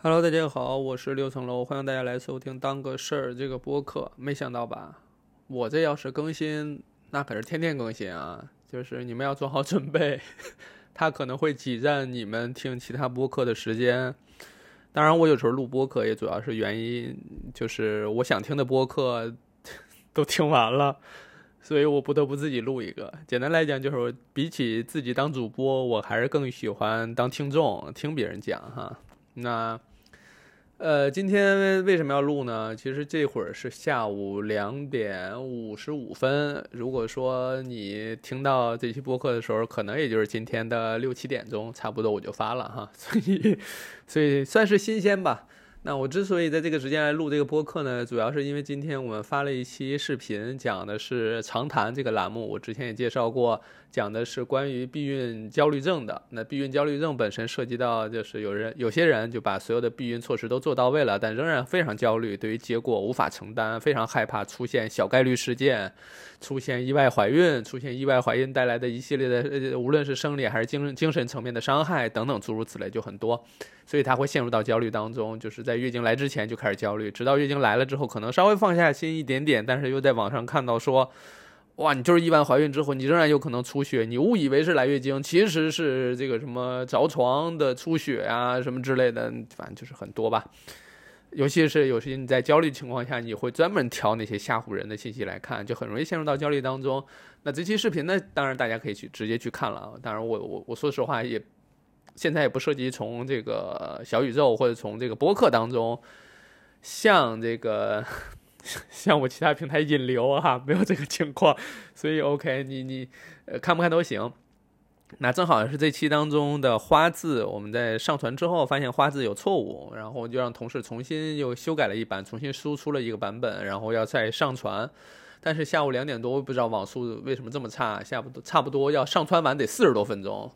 Hello，大家好，我是六层楼，欢迎大家来收听《当个事儿》这个播客。没想到吧，我这要是更新，那可是天天更新啊！就是你们要做好准备，它可能会挤占你们听其他播客的时间。当然，我有时候录播客也主要是原因，就是我想听的播客 都听完了，所以我不得不自己录一个。简单来讲，就是比起自己当主播，我还是更喜欢当听众，听别人讲哈。那。呃，今天为什么要录呢？其实这会儿是下午两点五十五分。如果说你听到这期播客的时候，可能也就是今天的六七点钟，差不多我就发了哈。所以，所以算是新鲜吧。那我之所以在这个时间来录这个播客呢，主要是因为今天我们发了一期视频，讲的是长谈这个栏目。我之前也介绍过，讲的是关于避孕焦虑症的。那避孕焦虑症本身涉及到，就是有人有些人就把所有的避孕措施都做到位了，但仍然非常焦虑，对于结果无法承担，非常害怕出现小概率事件，出现意外怀孕，出现意外怀孕带来的一系列的，无论是生理还是精精神层面的伤害等等诸如此类就很多。所以他会陷入到焦虑当中，就是在月经来之前就开始焦虑，直到月经来了之后，可能稍微放下心一点点，但是又在网上看到说，哇，你就是意外怀孕之后，你仍然有可能出血，你误以为是来月经，其实是这个什么着床的出血啊，什么之类的，反正就是很多吧。尤其是有些你在焦虑情况下，你会专门挑那些吓唬人的信息来看，就很容易陷入到焦虑当中。那这期视频呢，当然大家可以去直接去看了。当然，我我我说实话也。现在也不涉及从这个小宇宙或者从这个播客当中，像这个 像我其他平台引流哈，没有这个情况，所以 OK，你你呃看不看都行。那正好是这期当中的花字，我们在上传之后发现花字有错误，然后就让同事重新又修改了一版，重新输出了一个版本，然后要再上传。但是下午两点多，不知道网速为什么这么差，下不差不多要上传完得四十多分钟。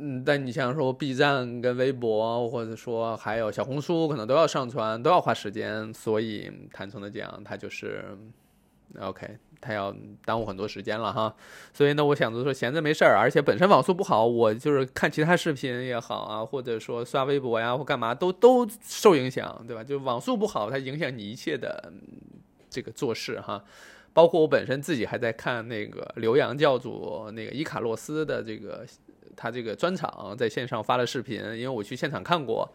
嗯，但你像说 B 站跟微博，或者说还有小红书，可能都要上传，都要花时间。所以坦诚的讲，它就是 OK，他要耽误很多时间了哈。所以呢，我想着说闲着没事儿，而且本身网速不好，我就是看其他视频也好啊，或者说刷微博呀或干嘛都都受影响，对吧？就网速不好，它影响你一切的这个做事哈。包括我本身自己还在看那个刘洋教主那个伊卡洛斯的这个。他这个专场在线上发了视频，因为我去现场看过，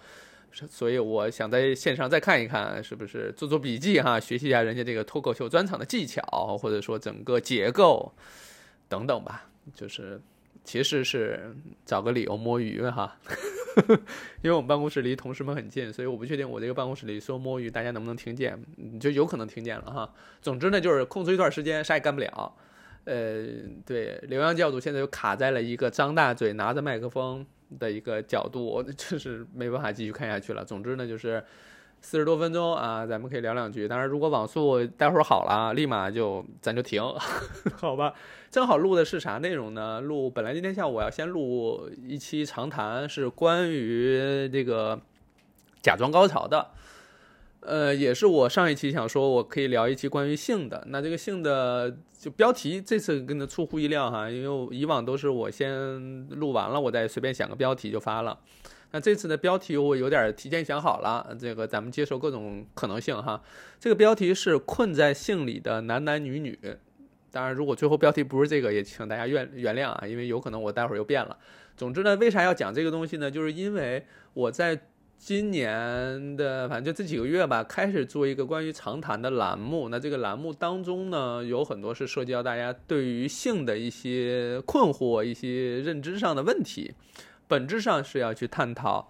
所以我想在线上再看一看，是不是做做笔记哈，学习一下人家这个脱口秀专场的技巧，或者说整个结构等等吧。就是其实是找个理由摸鱼哈，因为我们办公室离同事们很近，所以我不确定我这个办公室里说摸鱼大家能不能听见，就有可能听见了哈。总之呢，就是空出一段时间，啥也干不了。呃，对，刘洋教主现在又卡在了一个张大嘴拿着麦克风的一个角度，就是没办法继续看下去了。总之呢，就是四十多分钟啊，咱们可以聊两句。当然，如果网速待会儿好了，立马就咱就停，好吧？正好录的是啥内容呢？录本来今天下午我要先录一期长谈，是关于这个假装高潮的。呃，也是我上一期想说，我可以聊一期关于性的。那这个性的就标题，这次跟的出乎意料哈，因为以往都是我先录完了，我再随便想个标题就发了。那这次的标题我有点提前想好了，这个咱们接受各种可能性哈。这个标题是困在性里的男男女女。当然，如果最后标题不是这个，也请大家原原谅啊，因为有可能我待会儿又变了。总之呢，为啥要讲这个东西呢？就是因为我在。今年的反正就这几个月吧，开始做一个关于长谈的栏目。那这个栏目当中呢，有很多是涉及到大家对于性的一些困惑、一些认知上的问题。本质上是要去探讨，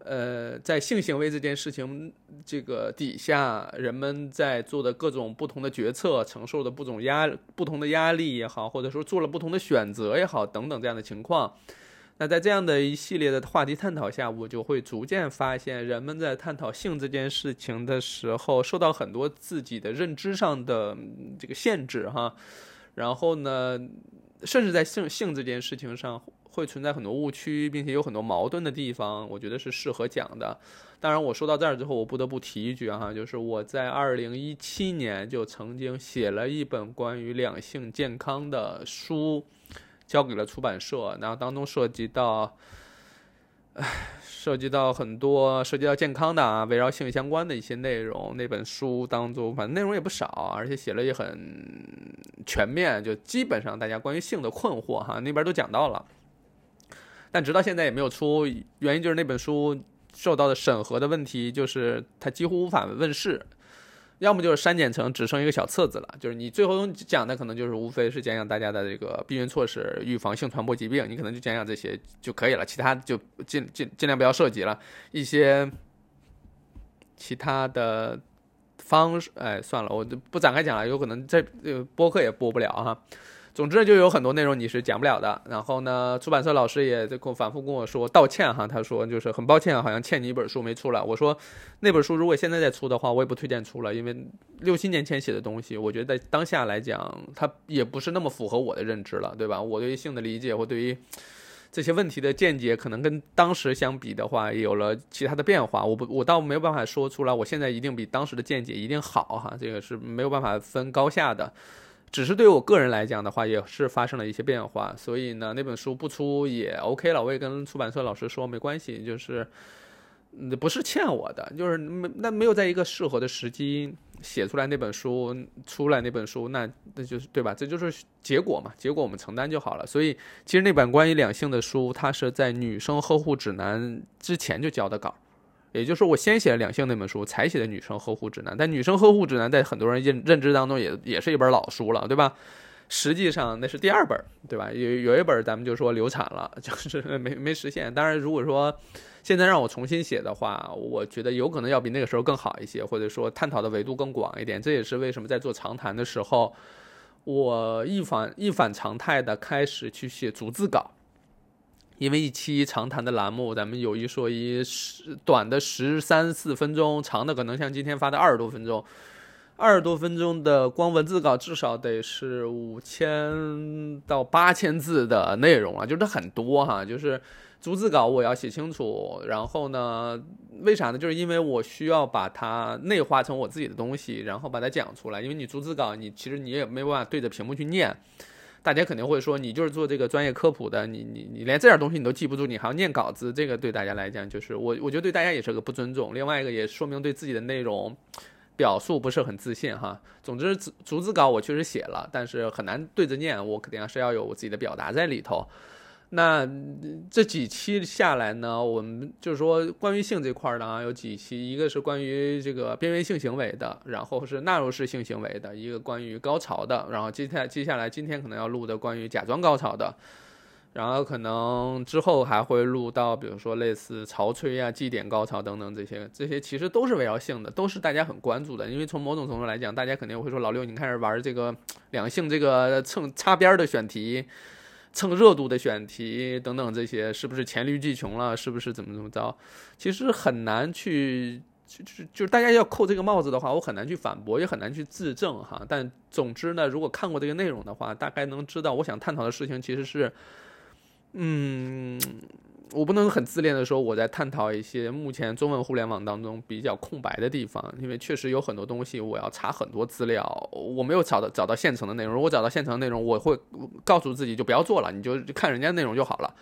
呃，在性行为这件事情这个底下，人们在做的各种不同的决策、承受的不同压不同的压力也好，或者说做了不同的选择也好，等等这样的情况。那在这样的一系列的话题探讨下，我就会逐渐发现，人们在探讨性这件事情的时候，受到很多自己的认知上的这个限制哈。然后呢，甚至在性性这件事情上，会存在很多误区，并且有很多矛盾的地方。我觉得是适合讲的。当然，我说到这儿之后，我不得不提一句哈，就是我在二零一七年就曾经写了一本关于两性健康的书。交给了出版社，然后当中涉及到，涉及到很多涉及到健康的啊，围绕性相关的一些内容。那本书当中，反正内容也不少，而且写了也很全面，就基本上大家关于性的困惑哈，那边都讲到了。但直到现在也没有出，原因就是那本书受到的审核的问题，就是它几乎无法问世。要么就是删减成只剩一个小册子了，就是你最后讲的可能就是无非是讲讲大家的这个避孕措施、预防性传播疾病，你可能就讲讲这些就可以了，其他就尽尽尽量不要涉及了。一些其他的方式，哎，算了，我就不展开讲了，有可能这个播客也播不了哈。总之就有很多内容你是讲不了的。然后呢，出版社老师也在跟我反复跟我说道歉哈，他说就是很抱歉，好像欠你一本书没出来。我说那本书如果现在再出的话，我也不推荐出了，因为六七年前写的东西，我觉得在当下来讲，它也不是那么符合我的认知了，对吧？我对于性的理解或对于这些问题的见解，可能跟当时相比的话，有了其他的变化。我不，我倒没有办法说出来，我现在一定比当时的见解一定好哈，这个是没有办法分高下的。只是对我个人来讲的话，也是发生了一些变化，所以呢，那本书不出也 OK 了。我也跟出版社老师说没关系，就是不是欠我的，就是没那没有在一个适合的时机写出来那本书出来那本书，那那就是对吧？这就是结果嘛，结果我们承担就好了。所以其实那本关于两性的书，它是在女生呵护指南之前就交的稿。也就是，我先写了两性那本书，才写的女生呵护指南。但女生呵护指南在很多人认认知当中也也是一本老书了，对吧？实际上那是第二本，对吧？有有一本咱们就说流产了，就是没没实现。当然，如果说现在让我重新写的话，我觉得有可能要比那个时候更好一些，或者说探讨的维度更广一点。这也是为什么在做长谈的时候，我一反一反常态的开始去写逐字稿。因为一期长谈的栏目，咱们有一说一，十短的十三四分钟，长的可能像今天发的二十多分钟，二十多分钟的光文字稿至少得是五千到八千字的内容啊，就是很多哈，就是逐字稿我要写清楚，然后呢，为啥呢？就是因为我需要把它内化成我自己的东西，然后把它讲出来，因为你逐字稿，你其实你也没办法对着屏幕去念。大家肯定会说，你就是做这个专业科普的，你你你连这点东西你都记不住，你还要念稿子，这个对大家来讲就是我我觉得对大家也是个不尊重。另外一个也说明对自己的内容表述不是很自信哈。总之，逐字稿我确实写了，但是很难对着念，我肯定是要有我自己的表达在里头。那这几期下来呢，我们就是说关于性这块儿的啊，有几期，一个是关于这个边缘性行为的，然后是纳入式性行为的，一个关于高潮的，然后接下接下来今天可能要录的关于假装高潮的，然后可能之后还会录到，比如说类似潮吹啊、祭点高潮等等这些，这些其实都是围绕性的，都是大家很关注的，因为从某种程度来讲，大家肯定会说老六，你开始玩这个两性这个蹭擦边儿的选题。蹭热度的选题等等这些，是不是黔驴技穷了？是不是怎么怎么着？其实很难去，就是就是大家要扣这个帽子的话，我很难去反驳，也很难去自证哈。但总之呢，如果看过这个内容的话，大概能知道我想探讨的事情其实是，嗯。我不能很自恋的说我在探讨一些目前中文互联网当中比较空白的地方，因为确实有很多东西我要查很多资料，我没有找到找到现成的内容。如果找到现成的内容，我会告诉自己就不要做了，你就看人家内容就好了。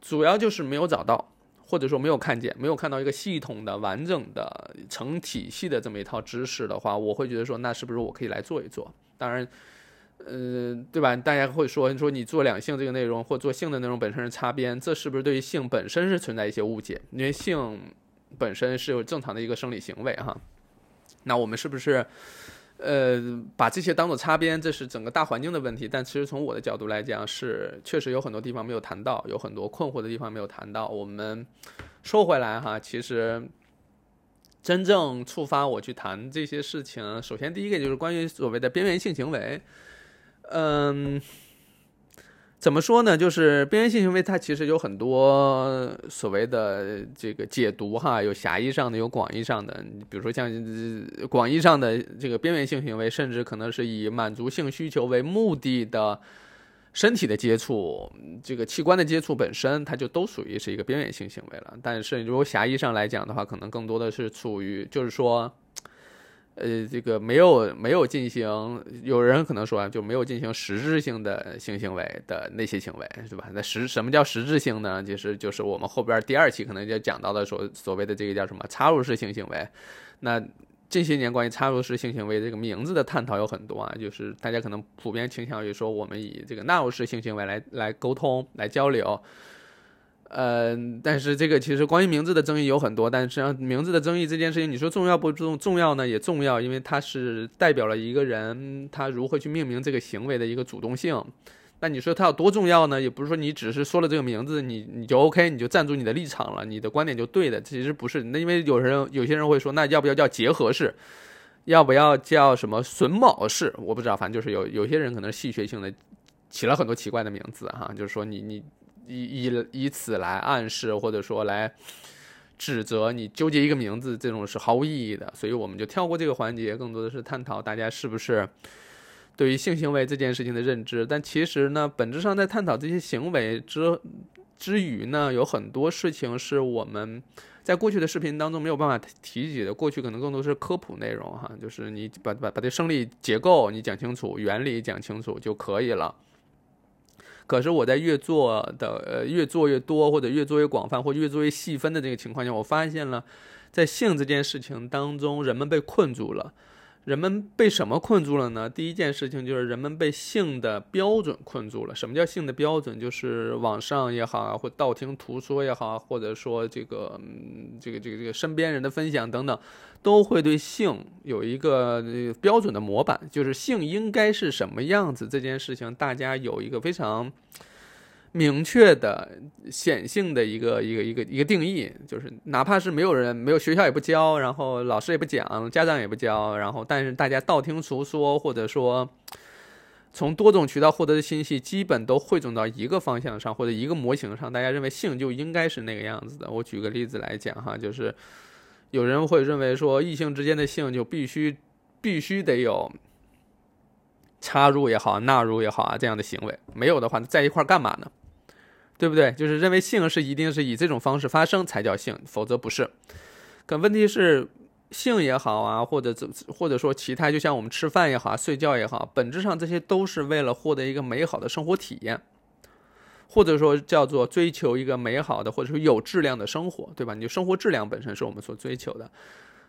主要就是没有找到，或者说没有看见，没有看到一个系统的、完整的、成体系的这么一套知识的话，我会觉得说那是不是我可以来做一做？当然。嗯，对吧？大家会说，你说你做两性这个内容，或做性的内容本身是擦边，这是不是对于性本身是存在一些误解？因为性本身是有正常的一个生理行为哈。那我们是不是呃把这些当做擦边？这是整个大环境的问题。但其实从我的角度来讲，是确实有很多地方没有谈到，有很多困惑的地方没有谈到。我们说回来哈，其实真正触发我去谈这些事情，首先第一个就是关于所谓的边缘性行为。嗯，怎么说呢？就是边缘性行为，它其实有很多所谓的这个解读哈，有狭义上的，有广义上的。比如说像广义上的这个边缘性行为，甚至可能是以满足性需求为目的的身体的接触，这个器官的接触本身，它就都属于是一个边缘性行为了。但是如果狭义上来讲的话，可能更多的是处于就是说。呃，这个没有没有进行，有人可能说啊就没有进行实质性的性行为的那些行为，是吧？那实什么叫实质性呢？就是就是我们后边第二期可能就讲到的所所谓的这个叫什么插入式性行为。那这些年关于插入式性行为这个名字的探讨有很多啊，就是大家可能普遍倾向于说我们以这个纳入式性行为来来沟通来交流。呃，但是这个其实关于名字的争议有很多，但实际上名字的争议这件事情，你说重要不重重要呢？也重要，因为它是代表了一个人他如何去命名这个行为的一个主动性。那你说它有多重要呢？也不是说你只是说了这个名字，你你就 OK，你就站住你的立场了，你的观点就对的。其实不是，那因为有人有些人会说，那要不要叫结合式？要不要叫什么榫卯式？我不知道，反正就是有有些人可能戏谑性的起了很多奇怪的名字哈，就是说你你。以以以此来暗示，或者说来指责你纠结一个名字，这种是毫无意义的。所以我们就跳过这个环节，更多的是探讨大家是不是对于性行为这件事情的认知。但其实呢，本质上在探讨这些行为之之余呢，有很多事情是我们在过去的视频当中没有办法提及的。过去可能更多是科普内容哈，就是你把把把这生理结构你讲清楚，原理讲清楚就可以了。可是我在越做的呃越做越多，或者越做越广泛，或者越做越细分的这个情况下，我发现了，在性这件事情当中，人们被困住了。人们被什么困住了呢？第一件事情就是人们被性的标准困住了。什么叫性的标准？就是网上也好啊，或道听途说也好，或者说这个这个这个这个身边人的分享等等，都会对性有一个标准的模板，就是性应该是什么样子。这件事情大家有一个非常。明确的显性的一个一个一个一个定义，就是哪怕是没有人、没有学校也不教，然后老师也不讲，家长也不教，然后但是大家道听途说，或者说从多种渠道获得的信息，基本都汇总到一个方向上或者一个模型上，大家认为性就应该是那个样子的。我举个例子来讲哈，就是有人会认为说异性之间的性就必须必须得有插入也好、纳入也好啊这样的行为，没有的话在一块干嘛呢？对不对？就是认为性是一定是以这种方式发生才叫性，否则不是。可问题是，性也好啊，或者怎或者说其他，就像我们吃饭也好，睡觉也好，本质上这些都是为了获得一个美好的生活体验，或者说叫做追求一个美好的或者说有质量的生活，对吧？你就生活质量本身是我们所追求的，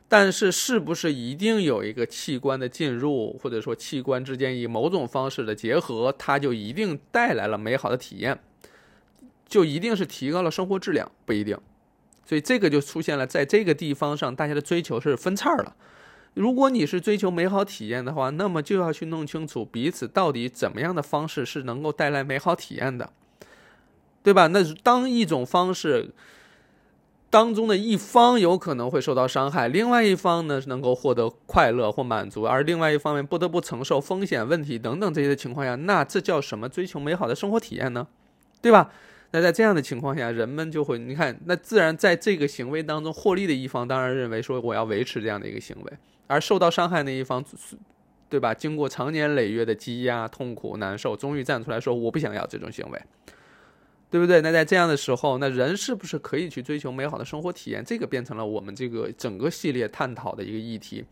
但是是不是一定有一个器官的进入，或者说器官之间以某种方式的结合，它就一定带来了美好的体验？就一定是提高了生活质量，不一定，所以这个就出现了，在这个地方上，大家的追求是分叉了。如果你是追求美好体验的话，那么就要去弄清楚彼此到底怎么样的方式是能够带来美好体验的，对吧？那当一种方式当中的一方有可能会受到伤害，另外一方呢能够获得快乐或满足，而另外一方面不得不承受风险、问题等等这些情况下，那这叫什么追求美好的生活体验呢？对吧？那在这样的情况下，人们就会，你看，那自然在这个行为当中获利的一方，当然认为说我要维持这样的一个行为，而受到伤害那一方，对吧？经过长年累月的积压、痛苦、难受，终于站出来说我不想要这种行为，对不对？那在这样的时候，那人是不是可以去追求美好的生活体验？这个变成了我们这个整个系列探讨的一个议题。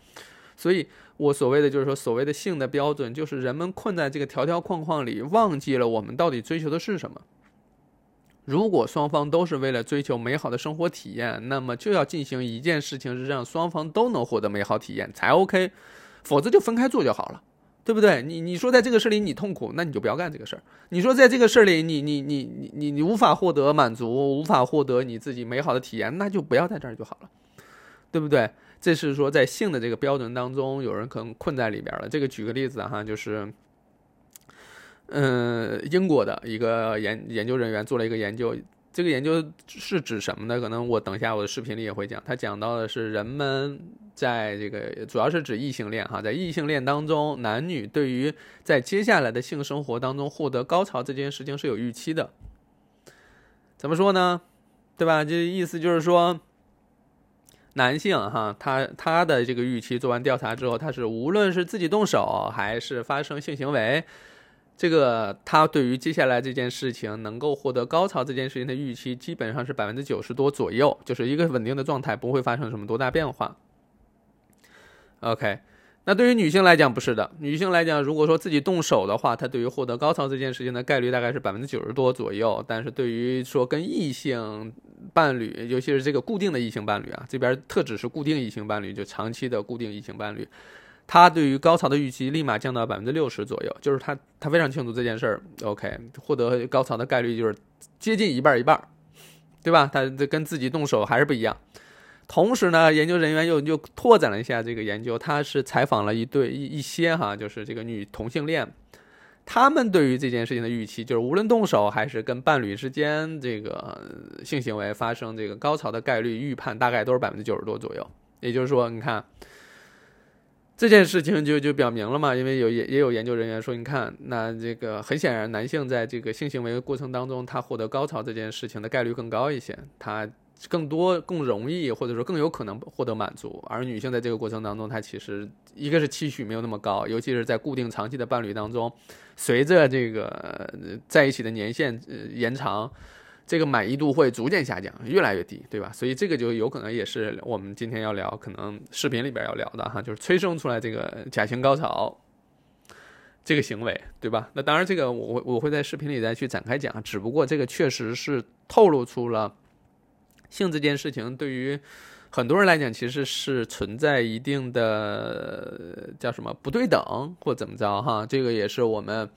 所以我所谓的就是说，所谓的性的标准，就是人们困在这个条条框框里，忘记了我们到底追求的是什么。如果双方都是为了追求美好的生活体验，那么就要进行一件事情，是让双方都能获得美好体验才 OK，否则就分开做就好了，对不对？你你说在这个事里你痛苦，那你就不要干这个事儿。你说在这个事里你你你你你你无法获得满足，无法获得你自己美好的体验，那就不要在这儿就好了，对不对？这是说在性的这个标准当中，有人可能困在里边了。这个举个例子哈，就是。嗯，英国的一个研研究人员做了一个研究，这个研究是指什么呢？可能我等一下我的视频里也会讲。他讲到的是人们在这个主要是指异性恋哈，在异性恋当中，男女对于在接下来的性生活当中获得高潮这件事情是有预期的。怎么说呢？对吧？这意思就是说，男性哈，他他的这个预期做完调查之后，他是无论是自己动手还是发生性行为。这个他对于接下来这件事情能够获得高潮这件事情的预期，基本上是百分之九十多左右，就是一个稳定的状态，不会发生什么多大变化。OK，那对于女性来讲不是的，女性来讲，如果说自己动手的话，她对于获得高潮这件事情的概率大概是百分之九十多左右。但是对于说跟异性伴侣，尤其是这个固定的异性伴侣啊，这边特指是固定异性伴侣，就长期的固定异性伴侣，他对于高潮的预期立马降到百分之六十左右，就是他他非常清楚这件事儿，OK，获得高潮的概率就是接近一半一半，对吧？他这跟自己动手还是不一样。同时呢，研究人员又又拓展了一下这个研究，他是采访了一对一一些哈，就是这个女同性恋，他们对于这件事情的预期，就是无论动手还是跟伴侣之间这个性行为发生这个高潮的概率预判，大概都是百分之九十多左右。也就是说，你看这件事情就就表明了嘛，因为有也也有研究人员说，你看那这个很显然，男性在这个性行为过程当中，他获得高潮这件事情的概率更高一些，他。更多、更容易，或者说更有可能获得满足，而女性在这个过程当中，她其实一个是期许没有那么高，尤其是在固定长期的伴侣当中，随着这个在一起的年限呃延长，这个满意度会逐渐下降，越来越低，对吧？所以这个就有可能也是我们今天要聊，可能视频里边要聊的哈，就是催生出来这个假性高潮这个行为，对吧？那当然，这个我我会在视频里再去展开讲，只不过这个确实是透露出了。性这件事情对于很多人来讲，其实是存在一定的叫什么不对等或怎么着哈。这个也是我们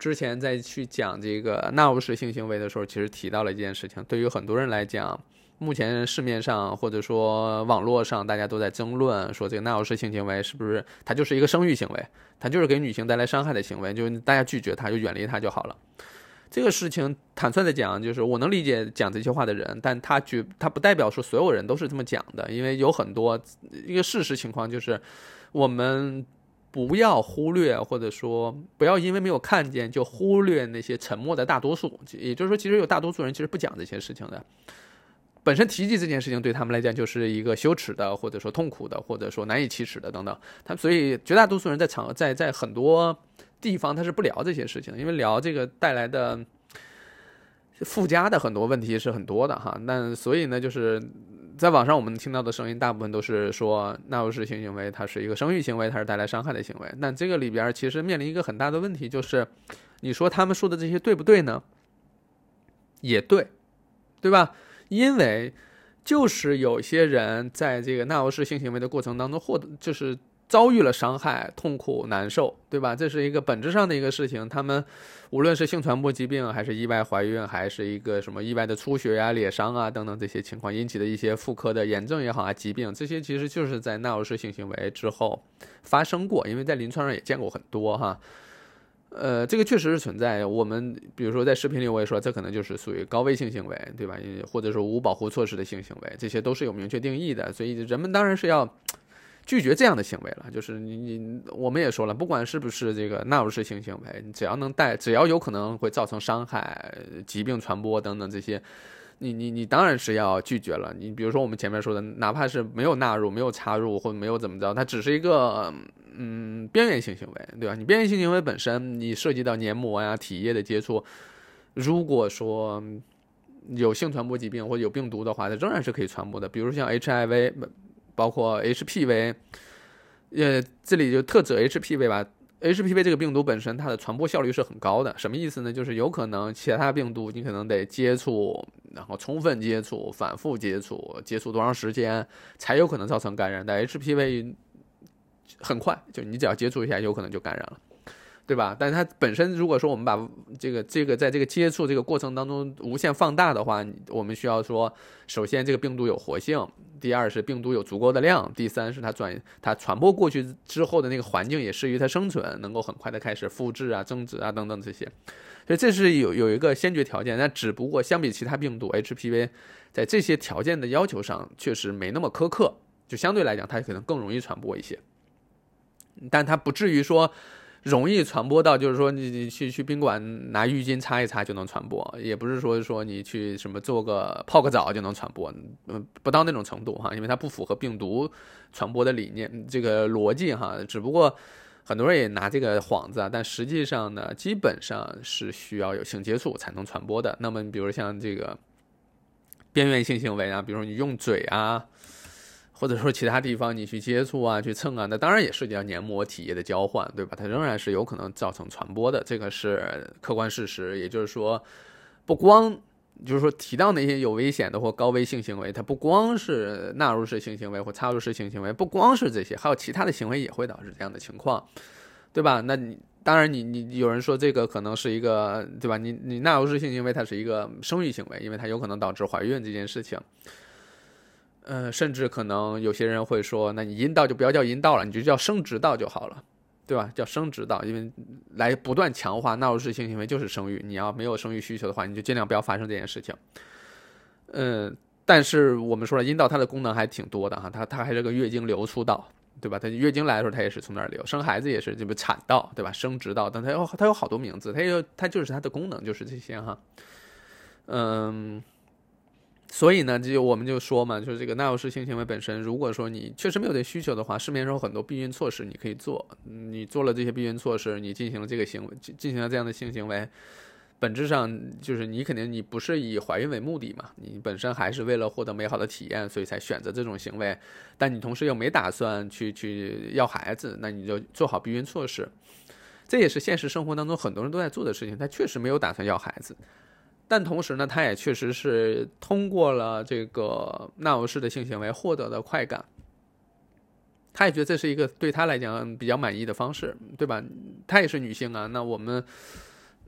之前在去讲这个纳入式性行为的时候，其实提到了一件事情。对于很多人来讲，目前市面上或者说网络上大家都在争论说，这个纳入式性行为是不是它就是一个生育行为，它就是给女性带来伤害的行为，就大家拒绝它，就远离它就好了。这个事情坦率的讲，就是我能理解讲这些话的人，但他绝他不代表说所有人都是这么讲的，因为有很多一个事实情况就是，我们不要忽略或者说不要因为没有看见就忽略那些沉默的大多数，也就是说，其实有大多数人其实不讲这些事情的，本身提及这件事情对他们来讲就是一个羞耻的，或者说痛苦的，或者说难以启齿的等等，他所以绝大多数人在场在在很多。地方他是不聊这些事情，因为聊这个带来的附加的很多问题是很多的哈。那所以呢，就是在网上我们听到的声音，大部分都是说纳入式性行为它是一个生育行为，它是带来伤害的行为。那这个里边其实面临一个很大的问题，就是你说他们说的这些对不对呢？也对，对吧？因为就是有些人在这个纳入式性行为的过程当中获得就是。遭遇了伤害、痛苦、难受，对吧？这是一个本质上的一个事情。他们无论是性传播疾病，还是意外怀孕，还是一个什么意外的出血呀、裂伤啊等等这些情况引起的一些妇科的炎症也好啊、疾病，这些其实就是在纳入式性行为之后发生过。因为在临床上也见过很多哈。呃，这个确实是存在。我们比如说在视频里我也说，这可能就是属于高危性行为，对吧？或者说无保护措施的性行为，这些都是有明确定义的。所以人们当然是要。拒绝这样的行为了，就是你你我们也说了，不管是不是这个纳入式性行为，你只要能带，只要有可能会造成伤害、疾病传播等等这些，你你你当然是要拒绝了。你比如说我们前面说的，哪怕是没有纳入、没有插入或者没有怎么着，它只是一个嗯边缘性行为，对吧？你边缘性行为本身，你涉及到黏膜呀、体液的接触，如果说有性传播疾病或者有病毒的话，它仍然是可以传播的。比如像 HIV。包括 HPV，呃，这里就特指 HPV 吧。HPV 这个病毒本身它的传播效率是很高的，什么意思呢？就是有可能其他病毒你可能得接触，然后充分接触、反复接触、接触多长时间才有可能造成感染，但 HPV 很快，就你只要接触一下，有可能就感染了。对吧？但是它本身，如果说我们把这个这个在这个接触这个过程当中无限放大的话，我们需要说，首先这个病毒有活性，第二是病毒有足够的量，第三是它转它传播过去之后的那个环境也适于它生存，能够很快的开始复制啊、增殖啊等等这些。所以这是有有一个先决条件。那只不过相比其他病毒，HPV 在这些条件的要求上确实没那么苛刻，就相对来讲它可能更容易传播一些，但它不至于说。容易传播到，就是说你你去去宾馆拿浴巾擦一擦就能传播，也不是说说你去什么做个泡个澡就能传播，嗯，不到那种程度哈，因为它不符合病毒传播的理念这个逻辑哈。只不过很多人也拿这个幌子啊，但实际上呢，基本上是需要有性接触才能传播的。那么，比如像这个边缘性行为啊，比如说你用嘴啊。或者说其他地方你去接触啊、去蹭啊，那当然也涉及到黏膜体液的交换，对吧？它仍然是有可能造成传播的，这个是客观事实。也就是说，不光就是说提到那些有危险的或高危性行为，它不光是纳入式性行为或插入式性行为，不光是这些，还有其他的行为也会导致这样的情况，对吧？那你当然你你有人说这个可能是一个，对吧？你你纳入式性行为它是一个生育行为，因为它有可能导致怀孕这件事情。呃，甚至可能有些人会说，那你阴道就不要叫阴道了，你就叫生殖道就好了，对吧？叫生殖道，因为来不断强化纳入式性行为就是生育。你要没有生育需求的话，你就尽量不要发生这件事情。嗯，但是我们说了，阴道它的功能还挺多的哈，它它还是个月经流出道，对吧？它月经来的时候它也是从那儿流，生孩子也是这不产道，对吧？生殖道，但它有它有好多名字，它有它就是它的功能就是这些哈，嗯。所以呢，就我们就说嘛，就是这个耐药式性行为本身，如果说你确实没有这需求的话，市面上有很多避孕措施你可以做。你做了这些避孕措施，你进行了这个行为，进行了这样的性行为，本质上就是你肯定你不是以怀孕为目的嘛，你本身还是为了获得美好的体验，所以才选择这种行为。但你同时又没打算去去要孩子，那你就做好避孕措施。这也是现实生活当中很多人都在做的事情，他确实没有打算要孩子。但同时呢，他也确实是通过了这个纳入式的性行为获得的快感，他也觉得这是一个对他来讲比较满意的方式，对吧？他也是女性啊，那我们，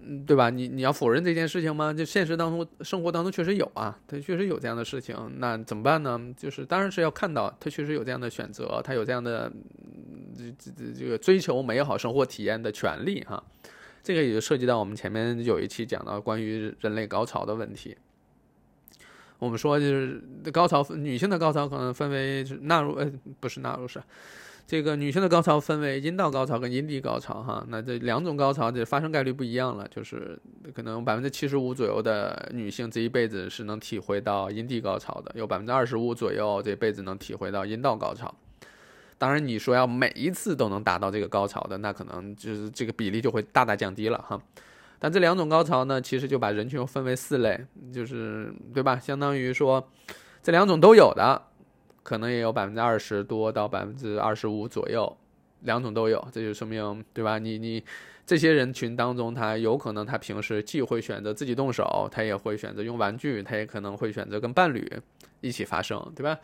嗯，对吧？你你要否认这件事情吗？就现实当中生活当中确实有啊，他确实有这样的事情，那怎么办呢？就是当然是要看到他确实有这样的选择，他有这样的这这这个追求美好生活体验的权利哈。这个也就涉及到我们前面有一期讲到关于人类高潮的问题。我们说就是高潮，女性的高潮可能分为纳入呃不是纳入是，这个女性的高潮分为阴道高潮跟阴蒂高潮哈。那这两种高潮这发生概率不一样了，就是可能百分之七十五左右的女性这一辈子是能体会到阴蒂高潮的，有百分之二十五左右这辈子能体会到阴道高潮。当然，你说要每一次都能达到这个高潮的，那可能就是这个比例就会大大降低了哈。但这两种高潮呢，其实就把人群又分为四类，就是对吧？相当于说，这两种都有的，可能也有百分之二十多到百分之二十五左右，两种都有，这就说明对吧？你你这些人群当中，他有可能他平时既会选择自己动手，他也会选择用玩具，他也可能会选择跟伴侣一起发生，对吧？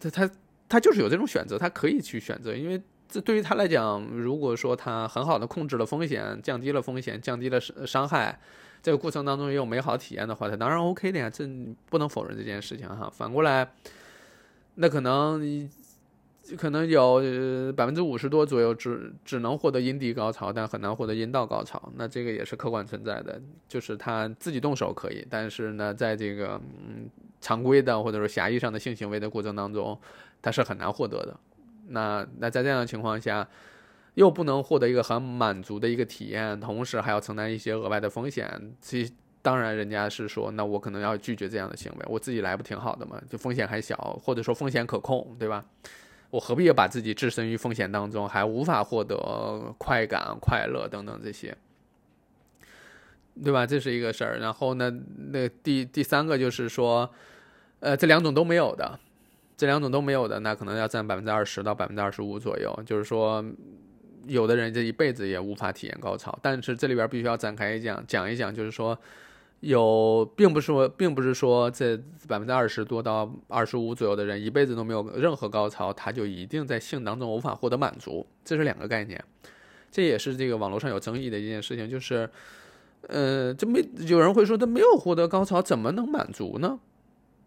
这他。他就是有这种选择，他可以去选择，因为这对于他来讲，如果说他很好的控制了风险，降低了风险，降低了伤伤害，这个过程当中也有美好体验的话，他当然 OK 的呀，这不能否认这件事情哈。反过来，那可能可能有百分之五十多左右只只能获得阴蒂高潮，但很难获得阴道高潮，那这个也是客观存在的，就是他自己动手可以，但是呢，在这个嗯常规的或者说狭义上的性行为的过程当中。它是很难获得的，那那在这样的情况下，又不能获得一个很满足的一个体验，同时还要承担一些额外的风险。其当然，人家是说，那我可能要拒绝这样的行为，我自己来不挺好的吗？就风险还小，或者说风险可控，对吧？我何必要把自己置身于风险当中，还无法获得快感、快乐等等这些，对吧？这是一个事儿。然后呢，那第第三个就是说，呃，这两种都没有的。这两种都没有的，那可能要占百分之二十到百分之二十五左右。就是说，有的人这一辈子也无法体验高潮。但是这里边必须要展开一讲讲一讲，就是说，有并不是说，并不是说这百分之二十多到二十五左右的人一辈子都没有任何高潮，他就一定在性当中无法获得满足。这是两个概念。这也是这个网络上有争议的一件事情，就是，呃，这没有人会说他没有获得高潮，怎么能满足呢？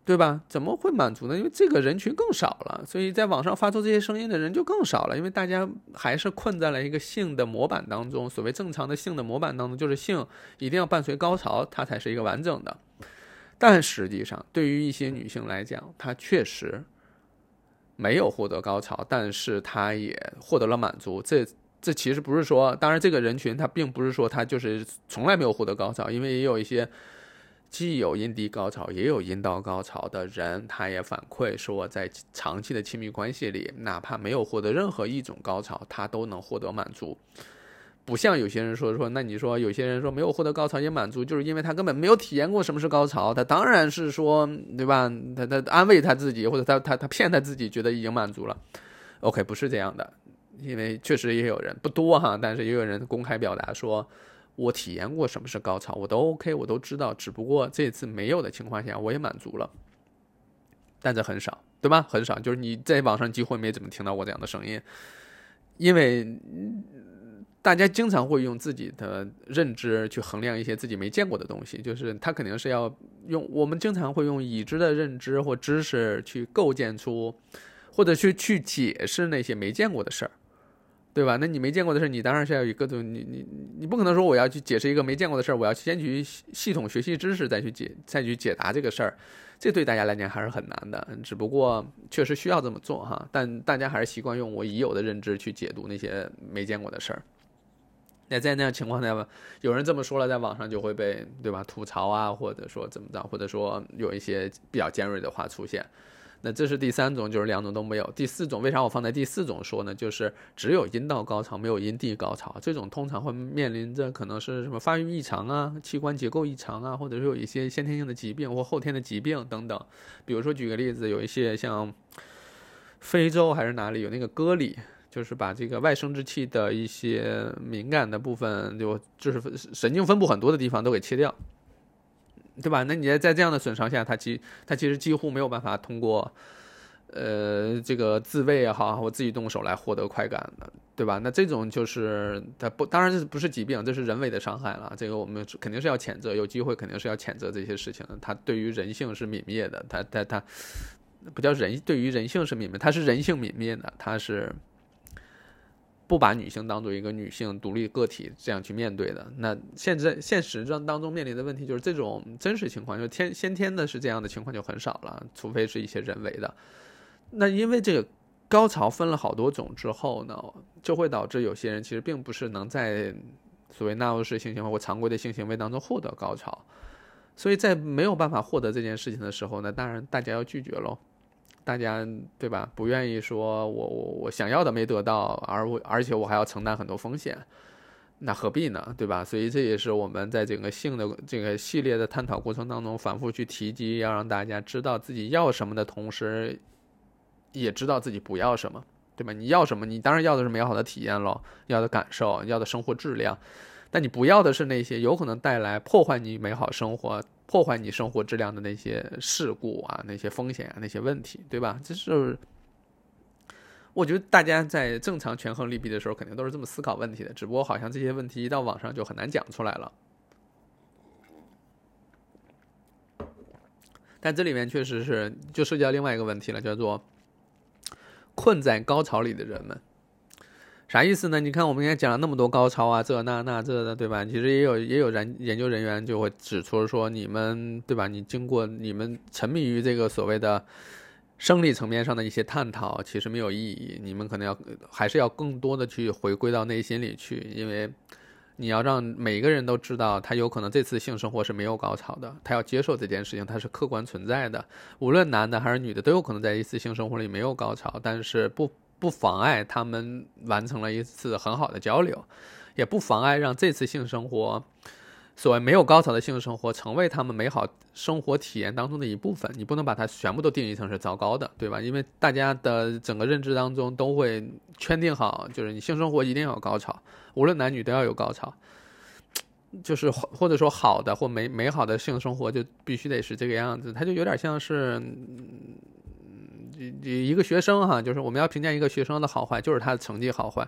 对吧？怎么会满足呢？因为这个人群更少了，所以在网上发出这些声音的人就更少了。因为大家还是困在了一个性的模板当中。所谓正常的性的模板当中，就是性一定要伴随高潮，它才是一个完整的。但实际上，对于一些女性来讲，她确实没有获得高潮，但是她也获得了满足。这这其实不是说，当然这个人群她并不是说她就是从来没有获得高潮，因为也有一些。既有阴蒂高潮，也有阴道高潮的人，他也反馈说，在长期的亲密关系里，哪怕没有获得任何一种高潮，他都能获得满足。不像有些人说说，那你说有些人说没有获得高潮也满足，就是因为他根本没有体验过什么是高潮，他当然是说，对吧？他他安慰他自己，或者他他他骗他自己，觉得已经满足了。OK，不是这样的，因为确实也有人不多哈，但是也有人公开表达说，我体验过什么是高潮，我都 OK，我都知道，只不过这次没有的情况下，我也满足了。但这很少，对吧？很少，就是你在网上几乎没怎么听到过这样的声音，因为大家经常会用自己的认知去衡量一些自己没见过的东西，就是他肯定是要用我们经常会用已知的认知或知识去构建出，或者去去解释那些没见过的事儿，对吧？那你没见过的事儿，你当然是要以各种你你你不可能说我要去解释一个没见过的事儿，我要先去系统学习知识再去解再去解答这个事儿。这对大家来讲还是很难的，只不过确实需要这么做哈。但大家还是习惯用我已有的认知去解读那些没见过的事儿。那在那样情况下吧，有人这么说了，在网上就会被对吧吐槽啊，或者说怎么着，或者说有一些比较尖锐的话出现。那这是第三种，就是两种都没有。第四种，为啥我放在第四种说呢？就是只有阴道高潮，没有阴蒂高潮。这种通常会面临着可能是什么发育异常啊、器官结构异常啊，或者是有一些先天性的疾病或后天的疾病等等。比如说，举个例子，有一些像非洲还是哪里有那个割礼，就是把这个外生殖器的一些敏感的部分，就就是神经分布很多的地方都给切掉。对吧？那你在在这样的损伤下，他其他其实几乎没有办法通过，呃，这个自慰也好，或自己动手来获得快感的，对吧？那这种就是他不，当然这不是疾病，这是人为的伤害了。这个我们肯定是要谴责，有机会肯定是要谴责这些事情的。他对于人性是泯灭的，他他他不叫人，对于人性是泯灭，他是人性泯灭的，他是。不把女性当做一个女性独立个体这样去面对的，那现在现实中当中面临的问题就是这种真实情况，就天先天的是这样的情况就很少了，除非是一些人为的。那因为这个高潮分了好多种之后呢，就会导致有些人其实并不是能在所谓纳入式性行为或常规的性行为当中获得高潮，所以在没有办法获得这件事情的时候呢，当然大家要拒绝喽。大家对吧？不愿意说我我我想要的没得到，而我而且我还要承担很多风险，那何必呢？对吧？所以这也是我们在整个性的这个系列的探讨过程当中反复去提及，要让大家知道自己要什么的同时，也知道自己不要什么，对吧？你要什么？你当然要的是美好的体验喽，要的感受，要的生活质量。但你不要的是那些有可能带来破坏你美好生活、破坏你生活质量的那些事故啊、那些风险啊、那些问题，对吧？这是我觉得大家在正常权衡利弊的时候，肯定都是这么思考问题的。只不过好像这些问题一到网上就很难讲出来了。但这里面确实是就涉及到另外一个问题了，叫做困在高潮里的人们。啥意思呢？你看，我们刚才讲了那么多高潮啊，这那那这的，对吧？其实也有也有人研究人员就会指出说，你们对吧？你经过你们沉迷于这个所谓的生理层面上的一些探讨，其实没有意义。你们可能要还是要更多的去回归到内心里去，因为你要让每个人都知道，他有可能这次性生活是没有高潮的，他要接受这件事情，它是客观存在的。无论男的还是女的，都有可能在一次性生活里没有高潮，但是不。不妨碍他们完成了一次很好的交流，也不妨碍让这次性生活，所谓没有高潮的性生活，成为他们美好生活体验当中的一部分。你不能把它全部都定义成是糟糕的，对吧？因为大家的整个认知当中都会圈定好，就是你性生活一定要有高潮，无论男女都要有高潮，就是或者说好的或美美好的性生活就必须得是这个样子，它就有点像是。一一个学生哈，就是我们要评价一个学生的好坏，就是他的成绩好坏。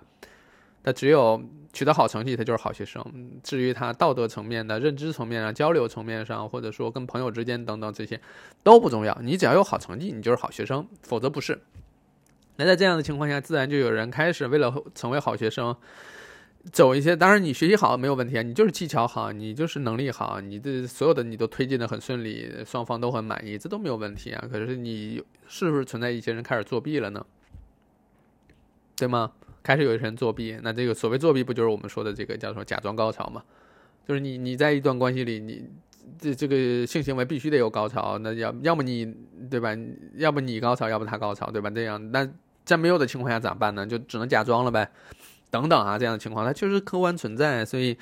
他只有取得好成绩，他就是好学生。至于他道德层面的认知层面啊、交流层面上，或者说跟朋友之间等等这些，都不重要。你只要有好成绩，你就是好学生，否则不是。那在这样的情况下，自然就有人开始为了成为好学生。走一些，当然你学习好没有问题啊，你就是技巧好，你就是能力好，你的所有的你都推进的很顺利，双方都很满意，这都没有问题啊。可是你是不是存在一些人开始作弊了呢？对吗？开始有一些人作弊，那这个所谓作弊不就是我们说的这个叫做假装高潮吗？就是你你在一段关系里，你这这个性行为必须得有高潮，那要要么你对吧？要不你高潮，要不他高潮，对吧？这样那在没有的情况下咋办呢？就只能假装了呗。等等啊这样的情况，它就是客观存在。所以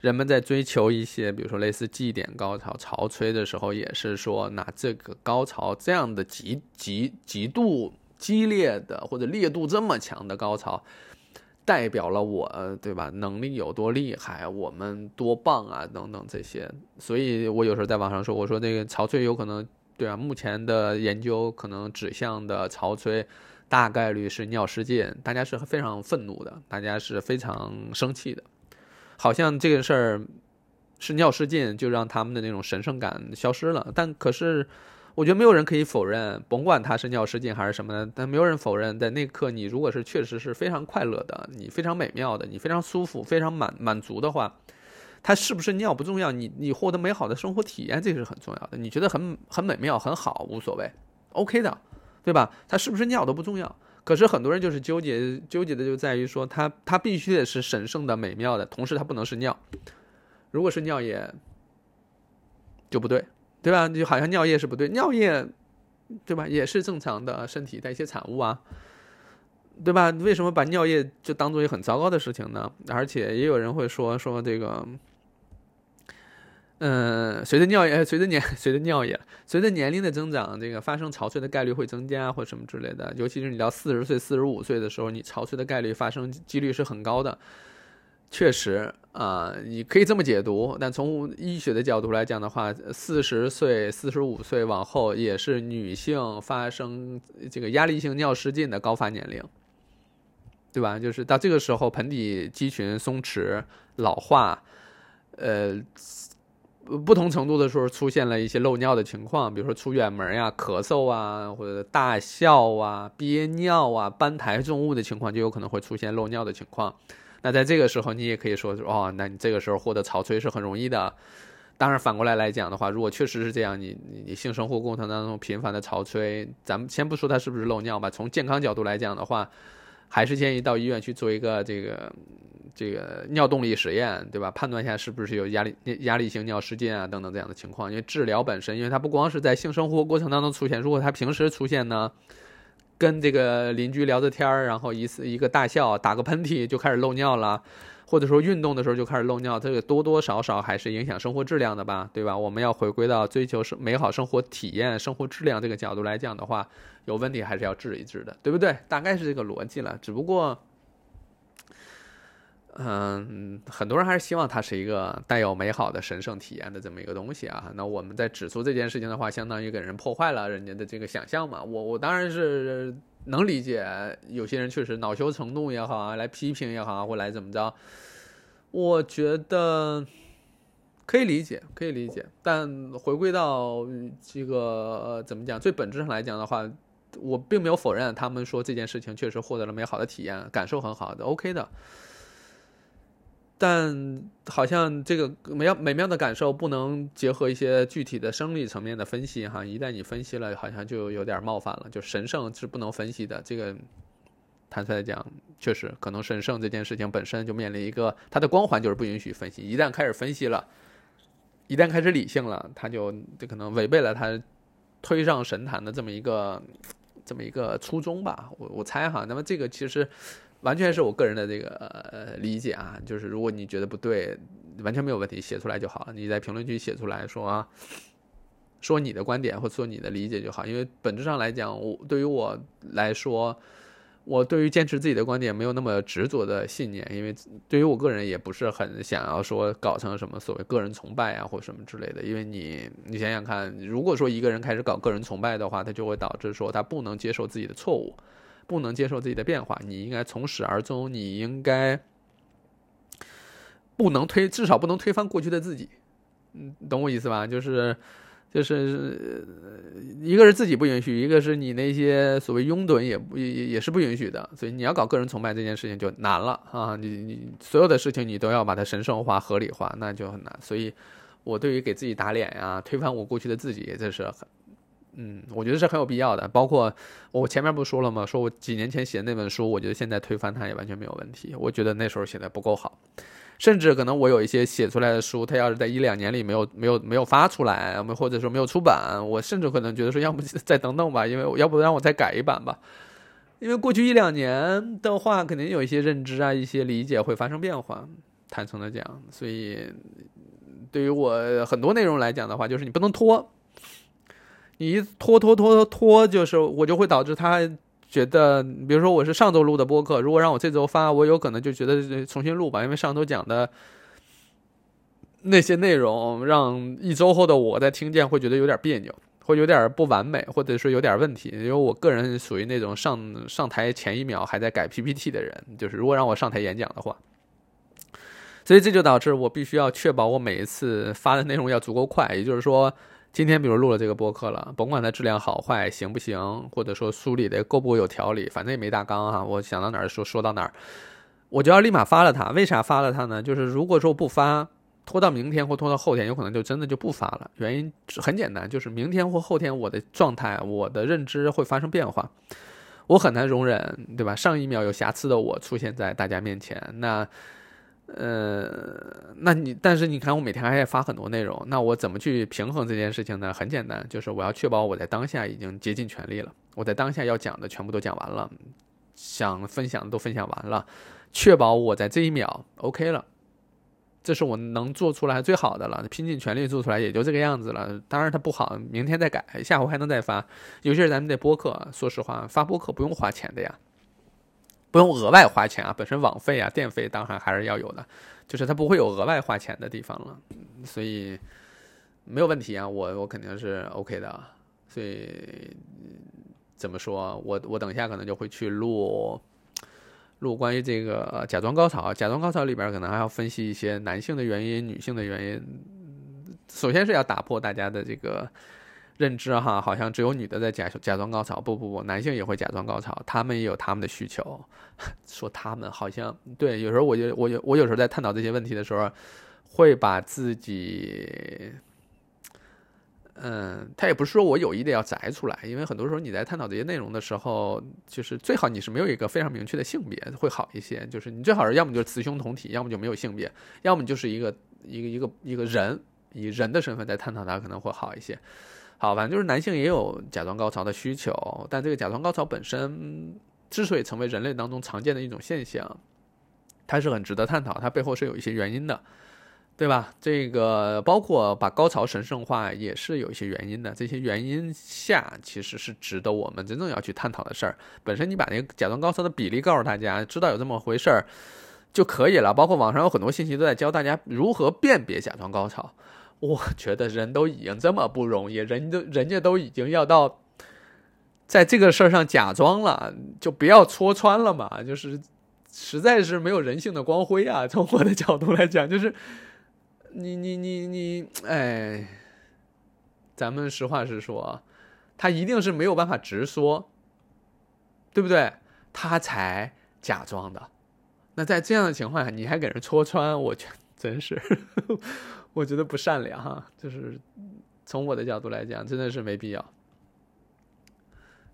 人们在追求一些，比如说类似绩点高潮、潮吹的时候，也是说拿这个高潮这样的极极极度激烈的或者烈度这么强的高潮。代表了我，对吧？能力有多厉害，我们多棒啊，等等这些。所以我有时候在网上说，我说这个潮吹有可能，对啊，目前的研究可能指向的潮吹大概率是尿失禁，大家是非常愤怒的，大家是非常生气的，好像这个事儿是尿失禁就让他们的那种神圣感消失了。但可是。我觉得没有人可以否认，甭管他是尿失禁还是什么的，但没有人否认，在那刻你如果是确实是非常快乐的，你非常美妙的，你非常舒服、非常满满足的话，他是不是尿不重要，你你获得美好的生活体验这个是很重要的。你觉得很很美妙很好无所谓，OK 的，对吧？他是不是尿都不重要。可是很多人就是纠结纠结的就在于说，他他必须得是神圣的、美妙的，同时他不能是尿。如果是尿液，就不对。对吧？就好像尿液是不对，尿液，对吧？也是正常的身体代谢产物啊，对吧？为什么把尿液就当做一个很糟糕的事情呢？而且也有人会说说这个，嗯，随着尿液，随着年，随着尿液，随着年龄的增长，这个发生潮睡的概率会增加，或什么之类的。尤其是你到四十岁、四十五岁的时候，你潮睡的概率发生几率是很高的。确实啊，你可以这么解读，但从医学的角度来讲的话，四十岁、四十五岁往后也是女性发生这个压力性尿失禁的高发年龄，对吧？就是到这个时候，盆底肌群松弛、老化，呃，不同程度的时候出现了一些漏尿的情况，比如说出远门呀、咳嗽啊，或者大笑啊、憋尿啊、搬抬重物的情况，就有可能会出现漏尿的情况。那在这个时候，你也可以说哦，那你这个时候获得潮吹是很容易的。当然，反过来来讲的话，如果确实是这样，你你性生活过程当中频繁的潮吹，咱们先不说它是不是漏尿吧，从健康角度来讲的话，还是建议到医院去做一个这个这个尿动力实验，对吧？判断一下是不是有压力压力性尿失禁啊等等这样的情况。因为治疗本身，因为它不光是在性生活过程当中出现，如果他平时出现呢？跟这个邻居聊着天儿，然后一次一个大笑，打个喷嚏就开始漏尿了，或者说运动的时候就开始漏尿，这个多多少少还是影响生活质量的吧，对吧？我们要回归到追求生美好生活体验、生活质量这个角度来讲的话，有问题还是要治一治的，对不对？大概是这个逻辑了，只不过。嗯，很多人还是希望它是一个带有美好的神圣体验的这么一个东西啊。那我们在指出这件事情的话，相当于给人破坏了人家的这个想象嘛。我我当然是能理解，有些人确实恼羞成怒也好啊，来批评也好啊，或来怎么着，我觉得可以理解，可以理解。但回归到这个怎么讲，最本质上来讲的话，我并没有否认他们说这件事情确实获得了美好的体验，感受很好的，OK 的。但好像这个美妙美妙的感受不能结合一些具体的生理层面的分析哈，一旦你分析了，好像就有点冒犯了。就神圣是不能分析的，这个坦率来讲，确实可能神圣这件事情本身就面临一个它的光环就是不允许分析。一旦开始分析了，一旦开始理性了，它就这可能违背了它推上神坛的这么一个这么一个初衷吧。我我猜哈，那么这个其实。完全是我个人的这个呃理解啊，就是如果你觉得不对，完全没有问题，写出来就好了。你在评论区写出来说，说你的观点或说你的理解就好。因为本质上来讲，我对于我来说，我对于坚持自己的观点没有那么执着的信念。因为对于我个人也不是很想要说搞成什么所谓个人崇拜啊或什么之类的。因为你你想想看，如果说一个人开始搞个人崇拜的话，他就会导致说他不能接受自己的错误。不能接受自己的变化，你应该从始而终，你应该不能推，至少不能推翻过去的自己。嗯，懂我意思吧？就是，就是一个是自己不允许，一个是你那些所谓拥趸也不也也是不允许的。所以你要搞个人崇拜这件事情就难了啊！你你所有的事情你都要把它神圣化、合理化，那就很难。所以，我对于给自己打脸呀、推翻我过去的自己，这是很。嗯，我觉得是很有必要的。包括我前面不说了吗？说我几年前写的那本书，我觉得现在推翻它也完全没有问题。我觉得那时候写的不够好，甚至可能我有一些写出来的书，它要是在一两年里没有没有没有发出来，或者说没有出版，我甚至可能觉得说，要不再等等吧，因为要不让我再改一版吧。因为过去一两年的话，肯定有一些认知啊、一些理解会发生变化。坦诚的讲，所以对于我很多内容来讲的话，就是你不能拖，你一拖拖拖拖，就是我就会导致他觉得，比如说我是上周录的播客，如果让我这周发，我有可能就觉得重新录吧，因为上周讲的那些内容，让一周后的我在听见会觉得有点别扭。会有点不完美，或者说有点问题，因为我个人属于那种上上台前一秒还在改 PPT 的人，就是如果让我上台演讲的话，所以这就导致我必须要确保我每一次发的内容要足够快。也就是说，今天比如录了这个播客了，甭管它质量好坏、行不行，或者说梳理的够不够有条理，反正也没大纲哈，我想到哪儿说说到哪儿，我就要立马发了它。为啥发了它呢？就是如果说不发。拖到明天或拖到后天，有可能就真的就不发了。原因很简单，就是明天或后天我的状态、我的认知会发生变化，我很难容忍，对吧？上一秒有瑕疵的我出现在大家面前，那，呃，那你，但是你看我每天还要发很多内容，那我怎么去平衡这件事情呢？很简单，就是我要确保我在当下已经竭尽全力了，我在当下要讲的全部都讲完了，想分享的都分享完了，确保我在这一秒 OK 了。这是我能做出来最好的了，拼尽全力做出来也就这个样子了。当然它不好，明天再改，下回还能再发。尤其是咱们这播客，说实话，发播客不用花钱的呀，不用额外花钱啊。本身网费啊、电费当然还是要有的，就是它不会有额外花钱的地方了，所以没有问题啊。我我肯定是 OK 的。所以怎么说我我等一下可能就会去录。录关于这个假装高潮，假装高潮里边可能还要分析一些男性的原因、女性的原因。首先是要打破大家的这个认知哈，好像只有女的在假假装高潮，不不不，男性也会假装高潮，他们也有他们的需求。说他们好像对，有时候我就我有我有时候在探讨这些问题的时候，会把自己。嗯，他也不是说我有意的要摘出来，因为很多时候你在探讨这些内容的时候，就是最好你是没有一个非常明确的性别会好一些。就是你最好是要么就是雌雄同体，要么就没有性别，要么就是一个一个一个一个人以人的身份在探讨它可能会好一些。好，反正就是男性也有假装高潮的需求，但这个假装高潮本身之所以成为人类当中常见的一种现象，它是很值得探讨，它背后是有一些原因的。对吧？这个包括把高潮神圣化也是有一些原因的。这些原因下其实是值得我们真正要去探讨的事儿。本身你把那个假装高潮的比例告诉大家，知道有这么回事儿就可以了。包括网上有很多信息都在教大家如何辨别假装高潮。我觉得人都已经这么不容易，人都人家都已经要到在这个事儿上假装了，就不要戳穿了嘛。就是实在是没有人性的光辉啊！从我的角度来讲，就是。你你你你，哎，咱们实话实说，他一定是没有办法直说，对不对？他才假装的。那在这样的情况下，你还给人戳穿，我觉真是，我觉得不善良哈。就是从我的角度来讲，真的是没必要。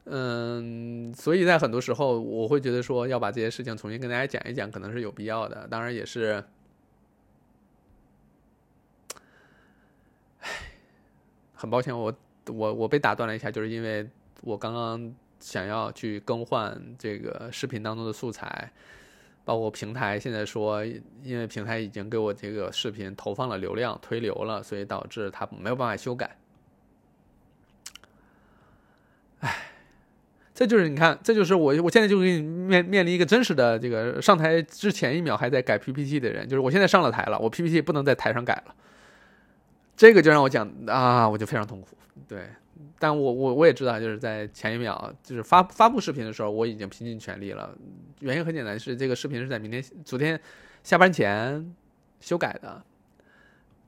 嗯，所以在很多时候，我会觉得说要把这些事情重新跟大家讲一讲，可能是有必要的。当然也是。很抱歉，我我我被打断了一下，就是因为我刚刚想要去更换这个视频当中的素材，包括平台现在说，因为平台已经给我这个视频投放了流量推流了，所以导致它没有办法修改。唉，这就是你看，这就是我我现在就给你面面临一个真实的这个上台之前一秒还在改 PPT 的人，就是我现在上了台了，我 PPT 不能在台上改了。这个就让我讲啊，我就非常痛苦。对，但我我我也知道，就是在前一秒，就是发发布视频的时候，我已经拼尽全力了。原因很简单，是这个视频是在明天昨天下班前修改的，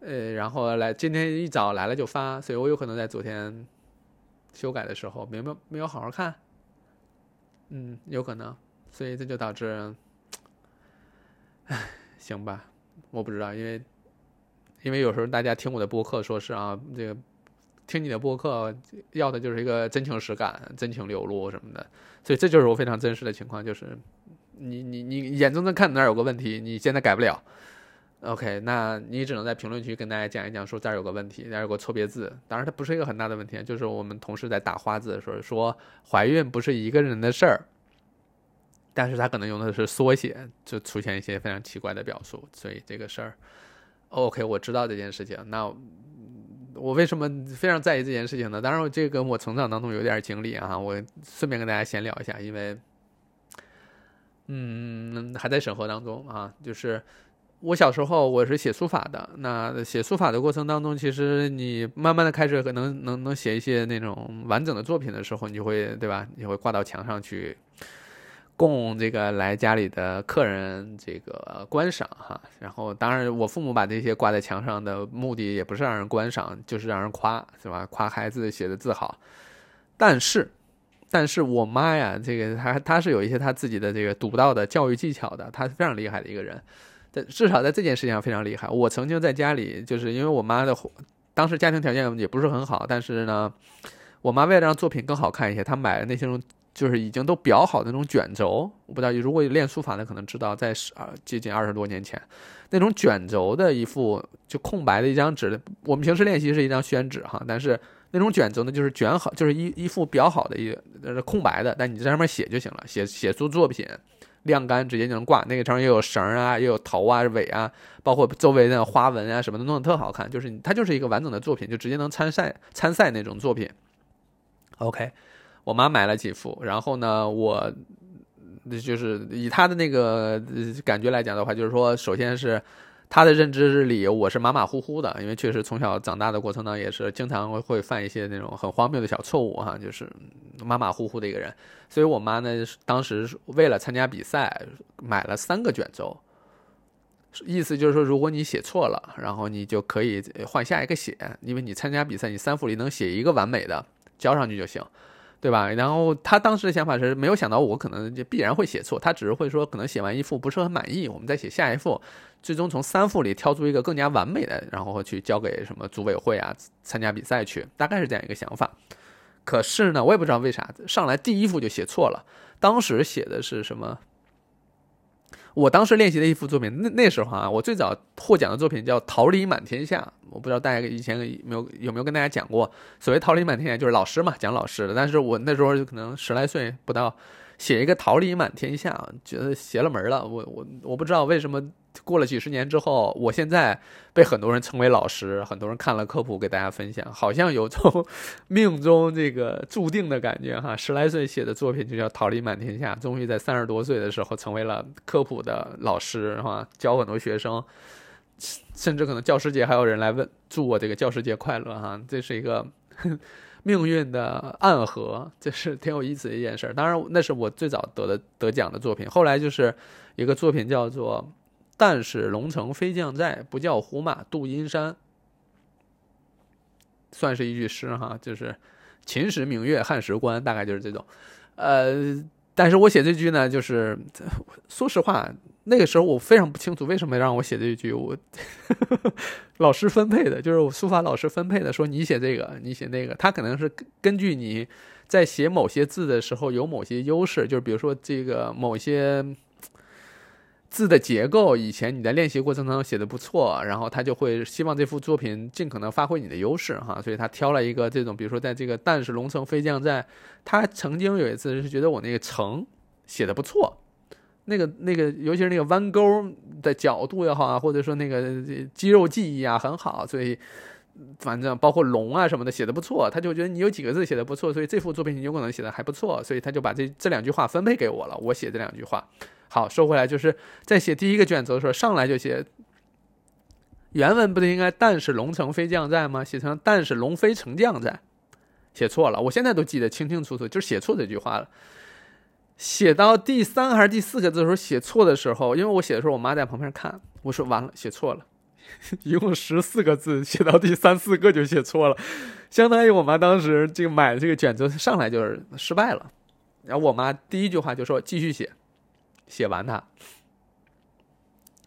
呃，然后来今天一早来了就发，所以我有可能在昨天修改的时候没有没有好好看，嗯，有可能，所以这就导致，唉，行吧，我不知道，因为。因为有时候大家听我的播客，说是啊，这个听你的播客要的就是一个真情实感、真情流露什么的，所以这就是我非常真实的情况，就是你你你眼睁睁看那儿有个问题，你现在改不了，OK，那你只能在评论区跟大家讲一讲，说这儿有个问题，这儿有个错别字，当然它不是一个很大的问题，就是我们同事在打花字的时候说怀孕不是一个人的事儿，但是他可能用的是缩写，就出现一些非常奇怪的表述，所以这个事儿，OK，我知道这件事情。那我为什么非常在意这件事情呢？当然，这个我成长当中有点经历啊，我顺便跟大家闲聊一下，因为，嗯，还在审核当中啊，就是。我小时候我是写书法的，那写书法的过程当中，其实你慢慢的开始可能能能写一些那种完整的作品的时候，你就会对吧？你会挂到墙上去，供这个来家里的客人这个观赏哈。然后当然我父母把这些挂在墙上的目的也不是让人观赏，就是让人夸是吧？夸孩子写的字好。但是，但是我妈呀，这个她她是有一些她自己的这个独到的教育技巧的，她是非常厉害的一个人。在至少在这件事情上非常厉害。我曾经在家里，就是因为我妈的当时家庭条件也不是很好，但是呢，我妈为了让作品更好看一些，她买了那些种就是已经都裱好那种卷轴。我不知道如果练书法的可能知道，在十啊接近二十多年前，那种卷轴的一副就空白的一张纸。我们平时练习是一张宣纸哈，但是那种卷轴呢，就是卷好，就是一一副裱好的一空白的，但你在上面写就行了，写写出作品。晾干直接就能挂，那个上又有绳啊，又有头啊、尾啊，包括周围的花纹啊什么的，弄得特好看。就是它就是一个完整的作品，就直接能参赛参赛那种作品。OK，我妈买了几幅，然后呢，我就是以她的那个感觉来讲的话，就是说，首先是。他的认知里，我是马马虎虎的，因为确实从小长大的过程呢，也是经常会犯一些那种很荒谬的小错误哈，就是马马虎虎的一个人。所以我妈呢，当时为了参加比赛，买了三个卷轴，意思就是说，如果你写错了，然后你就可以换下一个写，因为你参加比赛，你三幅里能写一个完美的，交上去就行。对吧？然后他当时的想法是没有想到我可能就必然会写错，他只是会说可能写完一幅不是很满意，我们再写下一幅，最终从三幅里挑出一个更加完美的，然后去交给什么组委会啊参加比赛去，大概是这样一个想法。可是呢，我也不知道为啥上来第一幅就写错了，当时写的是什么？我当时练习的一幅作品，那那时候啊，我最早获奖的作品叫《桃李满天下》，我不知道大家以前没有有没有跟大家讲过，所谓“桃李满天下”就是老师嘛，讲老师的。但是我那时候就可能十来岁不到。写一个桃李满天下，觉得邪了门了。我我我不知道为什么过了几十年之后，我现在被很多人称为老师，很多人看了科普给大家分享，好像有种命中这个注定的感觉哈。十来岁写的作品就叫桃李满天下，终于在三十多岁的时候成为了科普的老师哈，教很多学生，甚至可能教师节还有人来问祝我这个教师节快乐哈。这是一个。命运的暗合，这是挺有意思的一件事儿。当然，那是我最早得的得奖的作品。后来就是一个作品叫做“但使龙城飞将在，不教胡马度阴山”，算是一句诗哈，就是“秦时明月汉时关”，大概就是这种。呃，但是我写这句呢，就是说实话。那个时候我非常不清楚为什么让我写这句，我 老师分配的，就是我书法老师分配的，说你写这个，你写那个，他可能是根据你在写某些字的时候有某些优势，就是比如说这个某些字的结构，以前你在练习过程当中写的不错，然后他就会希望这幅作品尽可能发挥你的优势哈，所以他挑了一个这种，比如说在这个“但是龙城飞将在”，他曾经有一次是觉得我那个“城”写的不错。那个那个，尤其是那个弯钩的角度也好啊，或者说那个肌肉记忆啊很好，所以反正包括龙啊什么的写的不错，他就觉得你有几个字写的不错，所以这幅作品你有可能写的还不错，所以他就把这这两句话分配给我了，我写这两句话。好，说回来就是在写第一个卷轴的时候，上来就写原文不是应该“但是龙城飞将在”吗？写成“但是龙飞成将在”，写错了，我现在都记得清清楚楚，就是写错这句话了。写到第三还是第四个字的时候写错的时候，因为我写的时候我妈在旁边看，我说完了写错了，一共十四个字，写到第三四个就写错了，相当于我妈当时这个买这个卷轴上来就是失败了。然后我妈第一句话就说继续写，写完它，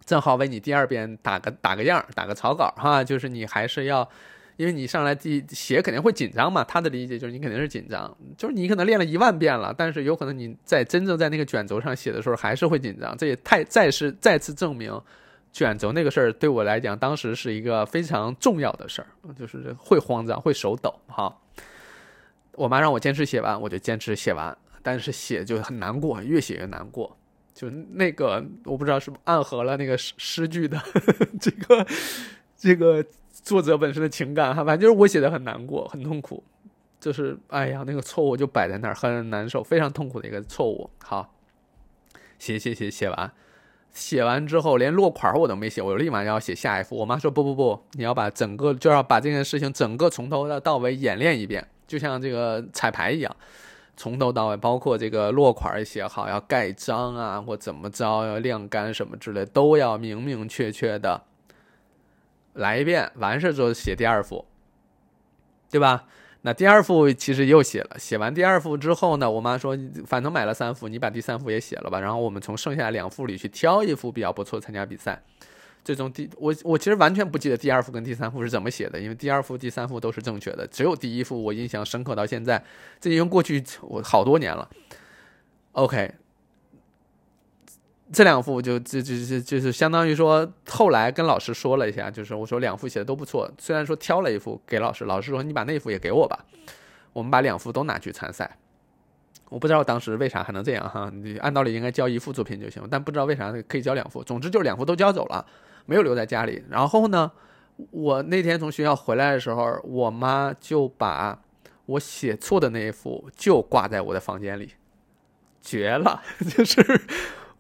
正好为你第二遍打个打个样，打个草稿哈，就是你还是要。因为你上来第写肯定会紧张嘛，他的理解就是你肯定是紧张，就是你可能练了一万遍了，但是有可能你在真正在那个卷轴上写的时候还是会紧张，这也太再是再次证明，卷轴那个事儿对我来讲当时是一个非常重要的事儿，就是会慌张会手抖哈。我妈让我坚持写完，我就坚持写完，但是写就很难过，越写越难过。就那个我不知道是不是暗合了那个诗诗句的呵 呵这个这个作者本身的情感哈，反正就是我写的很难过，很痛苦，就是哎呀那个错误就摆在那儿，很难受，非常痛苦的一个错误。好，写写写写完，写完之后连落款我都没写，我立马要写下一幅。我妈说不不不，你要把整个就要把这件事情整个从头到尾演练一遍，就像这个彩排一样。从头到尾，包括这个落款也写好，要盖章啊，或怎么着，要晾干什么之类，都要明明确确的来一遍。完事之后写第二幅，对吧？那第二幅其实又写了。写完第二幅之后呢，我妈说，反正买了三幅，你把第三幅也写了吧。然后我们从剩下两幅里去挑一幅比较不错参加比赛。最终第我我其实完全不记得第二幅跟第三幅是怎么写的，因为第二幅、第三幅都是正确的，只有第一幅我印象深刻到现在，这已经过去我好多年了。OK，这两幅就就就就就是相当于说，后来跟老师说了一下，就是我说两幅写的都不错，虽然说挑了一幅给老师，老师说你把那幅也给我吧，我们把两幅都拿去参赛。我不知道当时为啥还能这样哈，你按道理应该交一幅作品就行，但不知道为啥可以交两幅，总之就是两幅都交走了。没有留在家里，然后呢，我那天从学校回来的时候，我妈就把我写错的那一幅就挂在我的房间里，绝了！就是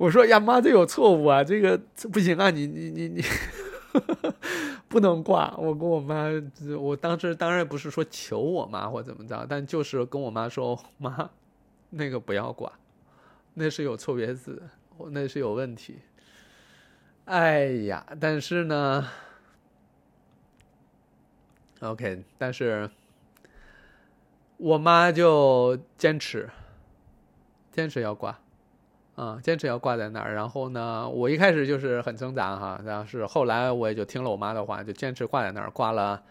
我说呀，妈，这有错误啊，这个不行啊，你你你你 不能挂。我跟我妈，我当时当然不是说求我妈或怎么着，但就是跟我妈说，妈，那个不要挂，那是有错别字，那是有问题。哎呀，但是呢，OK，但是我妈就坚持，坚持要挂，啊，坚持要挂在那儿。然后呢，我一开始就是很挣扎哈，但是后来我也就听了我妈的话，就坚持挂在那儿，挂了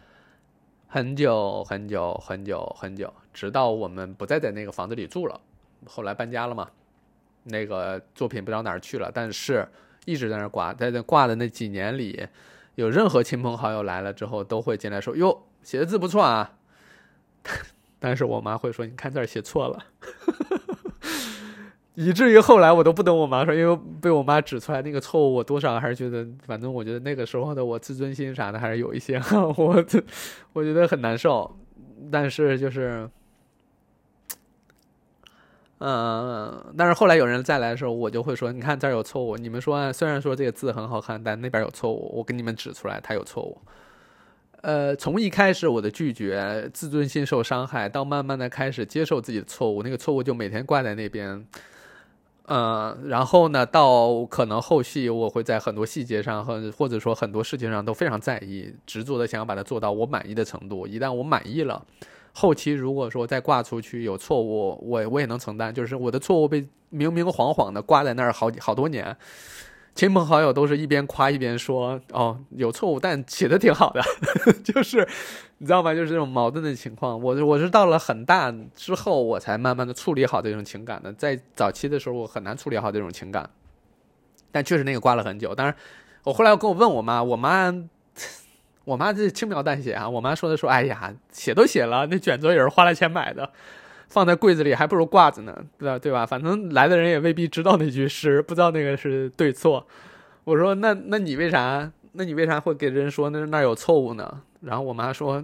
很久很久很久很久，直到我们不再在那个房子里住了，后来搬家了嘛，那个作品不知道哪儿去了，但是。一直在那挂，在那挂的那几年里，有任何亲朋好友来了之后，都会进来说：“哟，写的字不错啊。”但是我妈会说：“你看这儿写错了。”以至于后来我都不等我妈说，因为被我妈指出来那个错误，我多少还是觉得，反正我觉得那个时候的我自尊心啥的还是有一些，我我觉得很难受。但是就是。嗯，但是后来有人再来的时候，我就会说：“你看这儿有错误。你们说虽然说这个字很好看，但那边有错误，我给你们指出来，它有错误。”呃，从一开始我的拒绝，自尊心受伤害，到慢慢的开始接受自己的错误，那个错误就每天挂在那边。嗯，然后呢，到可能后续我会在很多细节上和或者说很多事情上都非常在意，执着的想要把它做到我满意的程度。一旦我满意了。后期如果说再挂出去有错误，我我也能承担。就是我的错误被明明晃晃的挂在那儿好好多年，亲朋好友都是一边夸一边说：“哦，有错误，但写的挺好的。”就是你知道吗？就是这种矛盾的情况。我我是到了很大之后，我才慢慢的处理好这种情感的。在早期的时候，我很难处理好这种情感。但确实那个挂了很久。当然，我后来我跟我问我妈，我妈。我妈这轻描淡写啊，我妈说的说，哎呀，写都写了，那卷轴也是花了钱买的，放在柜子里还不如挂着呢，对吧？对吧？反正来的人也未必知道那句诗，不知道那个是对错。我说那那你为啥？那你为啥会给人说那那有错误呢？然后我妈说，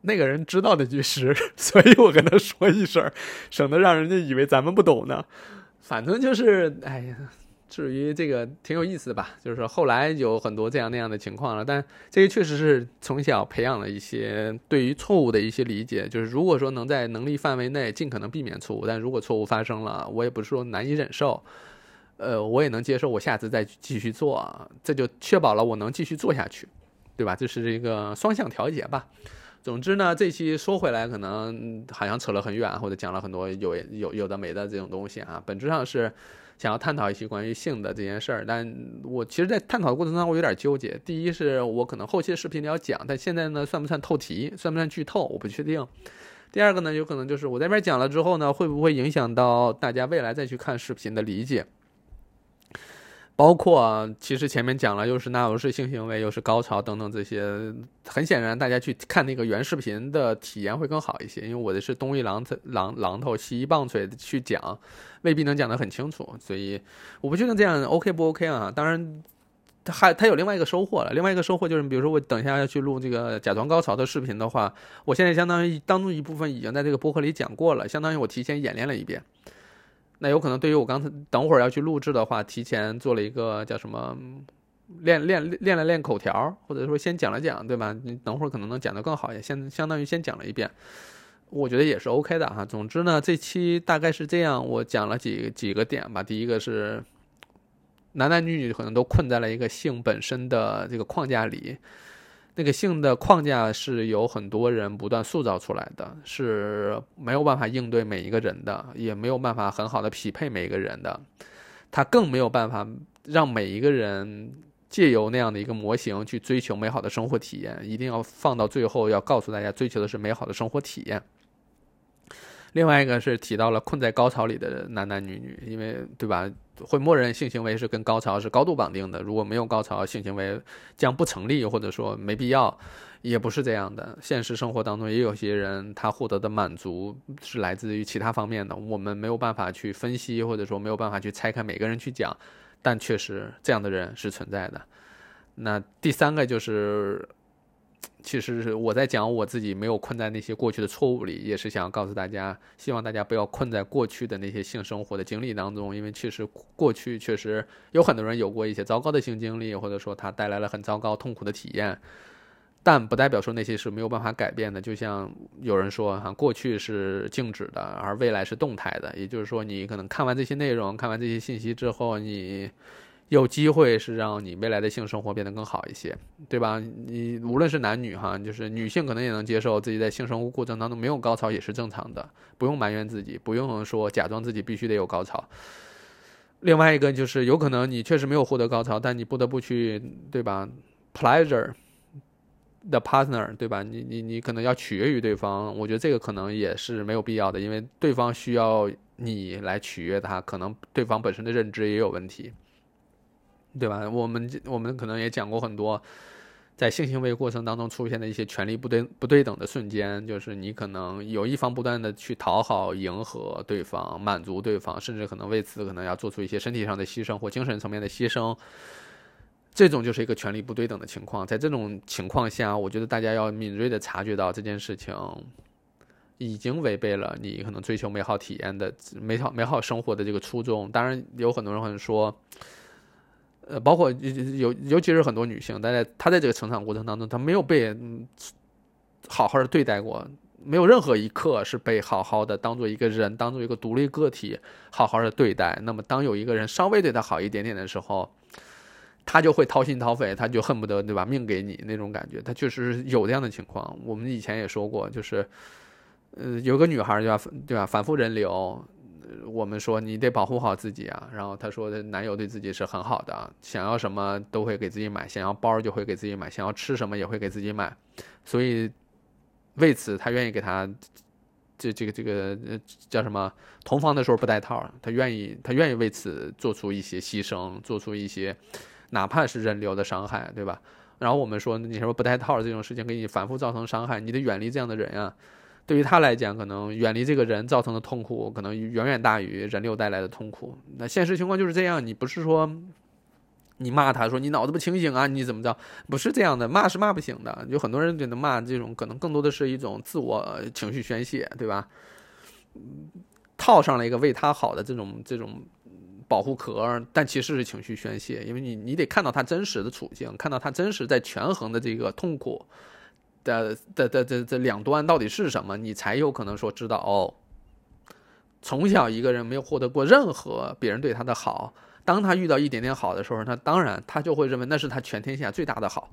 那个人知道那句诗，所以我跟他说一声，省得让人家以为咱们不懂呢。反正就是，哎呀。至于这个挺有意思的吧，就是说后来有很多这样那样的情况了，但这个确实是从小培养了一些对于错误的一些理解。就是如果说能在能力范围内尽可能避免错误，但如果错误发生了，我也不是说难以忍受，呃，我也能接受，我下次再继续做，这就确保了我能继续做下去，对吧？这是一个双向调节吧。总之呢，这期说回来，可能好像扯了很远，或者讲了很多有有有的没的这种东西啊，本质上是。想要探讨一些关于性的这件事儿，但我其实，在探讨的过程当中，我有点纠结。第一，是我可能后期的视频里要讲，但现在呢，算不算透题，算不算剧透，我不确定。第二个呢，有可能就是我在这边讲了之后呢，会不会影响到大家未来再去看视频的理解？包括其实前面讲了，又是纳入式性行为，又是高潮等等这些，很显然大家去看那个原视频的体验会更好一些，因为我的是东一榔头榔榔头西一棒槌去讲，未必能讲得很清楚，所以我不确定这样 OK 不 OK 啊？当然，他还他有另外一个收获了，另外一个收获就是，比如说我等一下要去录这个假装高潮的视频的话，我现在相当于当中一部分已经在这个播客里讲过了，相当于我提前演练了一遍。那有可能对于我刚才等会儿要去录制的话，提前做了一个叫什么练练练了练口条，或者说先讲了讲，对吧？你等会儿可能能讲得更好一些，先相当于先讲了一遍，我觉得也是 OK 的哈。总之呢，这期大概是这样，我讲了几几个点吧。第一个是男男女女可能都困在了一个性本身的这个框架里。那个性的框架是由很多人不断塑造出来的，是没有办法应对每一个人的，也没有办法很好的匹配每一个人的，他更没有办法让每一个人借由那样的一个模型去追求美好的生活体验。一定要放到最后，要告诉大家，追求的是美好的生活体验。另外一个是提到了困在高潮里的男男女女，因为对吧？会默认性行为是跟高潮是高度绑定的，如果没有高潮，性行为将不成立，或者说没必要，也不是这样的。现实生活当中也有些人，他获得的满足是来自于其他方面的，我们没有办法去分析，或者说没有办法去拆开每个人去讲，但确实这样的人是存在的。那第三个就是。其实是我在讲我自己没有困在那些过去的错误里，也是想要告诉大家，希望大家不要困在过去的那些性生活的经历当中，因为确实过去确实有很多人有过一些糟糕的性经历，或者说他带来了很糟糕痛苦的体验，但不代表说那些是没有办法改变的。就像有人说哈，过去是静止的，而未来是动态的，也就是说，你可能看完这些内容，看完这些信息之后，你。有机会是让你未来的性生活变得更好一些，对吧？你无论是男女哈，就是女性可能也能接受自己在性生活过程当中没有高潮也是正常的，不用埋怨自己，不用说假装自己必须得有高潮。另外一个就是有可能你确实没有获得高潮，但你不得不去，对吧？Pleasure the partner，对吧？你你你可能要取悦于对方，我觉得这个可能也是没有必要的，因为对方需要你来取悦他，可能对方本身的认知也有问题。对吧？我们我们可能也讲过很多，在性行为过程当中出现的一些权力不对不对等的瞬间，就是你可能有一方不断的去讨好、迎合对方、满足对方，甚至可能为此可能要做出一些身体上的牺牲或精神层面的牺牲，这种就是一个权力不对等的情况。在这种情况下，我觉得大家要敏锐的察觉到这件事情已经违背了你可能追求美好体验的美好美好生活的这个初衷。当然，有很多人会说。呃，包括尤尤其是很多女性，她在她在这个成长过程当中，她没有被好好的对待过，没有任何一刻是被好好的当做一个人，当做一个独立个体好好的对待。那么，当有一个人稍微对她好一点点的时候，她就会掏心掏肺，她就恨不得对吧，命给你那种感觉。她确实是有这样的情况。我们以前也说过，就是呃，有个女孩对吧，对吧，反复人流。我们说你得保护好自己啊，然后他说男友对自己是很好的，想要什么都会给自己买，想要包就会给自己买，想要吃什么也会给自己买，所以为此他愿意给他这这个这个叫什么同房的时候不带套，他愿意他愿意为此做出一些牺牲，做出一些哪怕是人流的伤害，对吧？然后我们说你什么不带套这种事情给你反复造成伤害，你得远离这样的人啊。对于他来讲，可能远离这个人造成的痛苦，可能远远大于人流带来的痛苦。那现实情况就是这样，你不是说你骂他说你脑子不清醒啊，你怎么着？不是这样的，骂是骂不醒的。有很多人觉得骂这种可能更多的是一种自我情绪宣泄，对吧？套上了一个为他好的这种这种保护壳，但其实是情绪宣泄，因为你你得看到他真实的处境，看到他真实在权衡的这个痛苦。的的的的这两端到底是什么？你才有可能说知道哦。从小一个人没有获得过任何别人对他的好，当他遇到一点点好的时候，他当然他就会认为那是他全天下最大的好。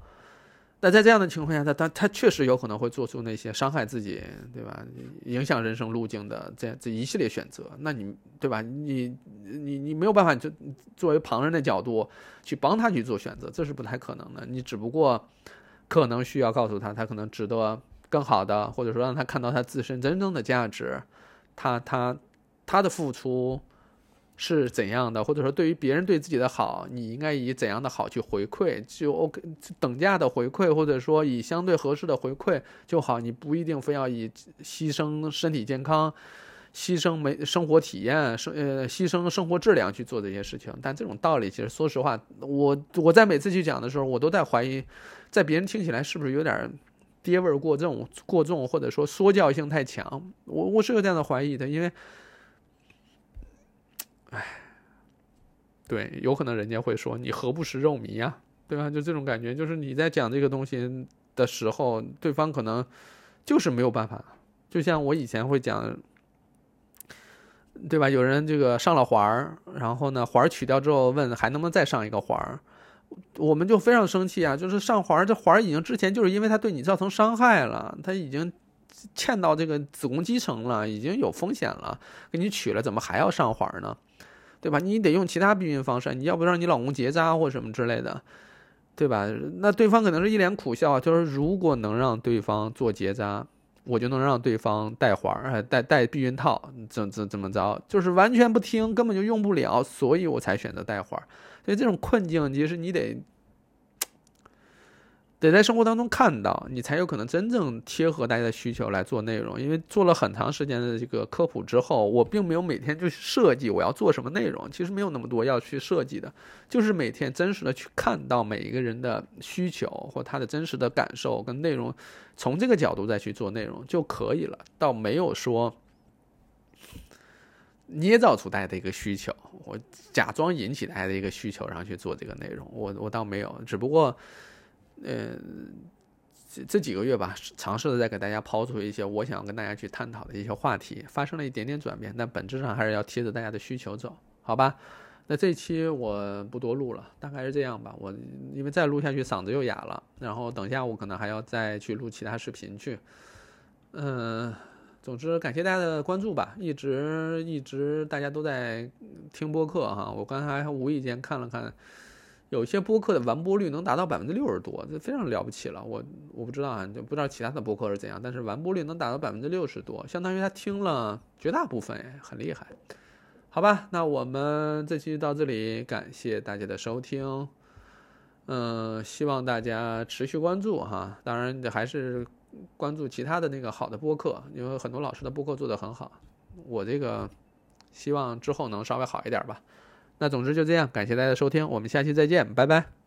那在这样的情况下，他他他确实有可能会做出那些伤害自己，对吧？影响人生路径的这这一系列选择。那你对吧？你你你没有办法就作为旁人的角度去帮他去做选择，这是不太可能的。你只不过。可能需要告诉他，他可能值得更好的，或者说让他看到他自身真正的价值，他他他的付出是怎样的，或者说对于别人对自己的好，你应该以怎样的好去回馈，就 OK 等价的回馈，或者说以相对合适的回馈就好。你不一定非要以牺牲身体健康、牺牲没生活体验、生呃牺牲生活质量去做这些事情。但这种道理，其实说实话，我我在每次去讲的时候，我都在怀疑，在别人听起来是不是有点爹味儿过重、过重，或者说说教性太强。我我是有这样的怀疑的，因为。唉，对，有可能人家会说你何不食肉糜呀，对吧？就这种感觉，就是你在讲这个东西的时候，对方可能就是没有办法。就像我以前会讲，对吧？有人这个上了环儿，然后呢，环儿取掉之后问还能不能再上一个环儿，我们就非常生气啊！就是上环，这环已经之前就是因为他对你造成伤害了，他已经嵌到这个子宫肌层了，已经有风险了，给你取了，怎么还要上环呢？对吧？你得用其他避孕方式，你要不让你老公结扎或什么之类的，对吧？那对方可能是一脸苦笑，就是如果能让对方做结扎，我就能让对方戴环儿、戴戴避孕套，怎怎怎么着？就是完全不听，根本就用不了，所以我才选择戴环儿。所以这种困境，其实你得。得在生活当中看到，你才有可能真正贴合大家的需求来做内容。因为做了很长时间的这个科普之后，我并没有每天就设计我要做什么内容，其实没有那么多要去设计的，就是每天真实的去看到每一个人的需求或他的真实的感受跟内容，从这个角度再去做内容就可以了。倒没有说捏造出大家的一个需求，我假装引起大家的一个需求，然后去做这个内容，我我倒没有，只不过。呃，这这几个月吧，尝试的在给大家抛出一些我想跟大家去探讨的一些话题，发生了一点点转变，但本质上还是要贴着大家的需求走，好吧？那这期我不多录了，大概是这样吧。我因为再录下去嗓子又哑了，然后等下我可能还要再去录其他视频去。嗯，总之感谢大家的关注吧，一直一直大家都在听播客哈，我刚才无意间看了看。有些播客的完播率能达到百分之六十多，这非常了不起了。我我不知道啊，就不知道其他的播客是怎样，但是完播率能达到百分之六十多，相当于他听了绝大部分，很厉害。好吧，那我们这期到这里，感谢大家的收听。嗯，希望大家持续关注哈，当然还是关注其他的那个好的播客，因为很多老师的播客做得很好。我这个希望之后能稍微好一点吧。那总之就这样，感谢大家的收听，我们下期再见，拜拜。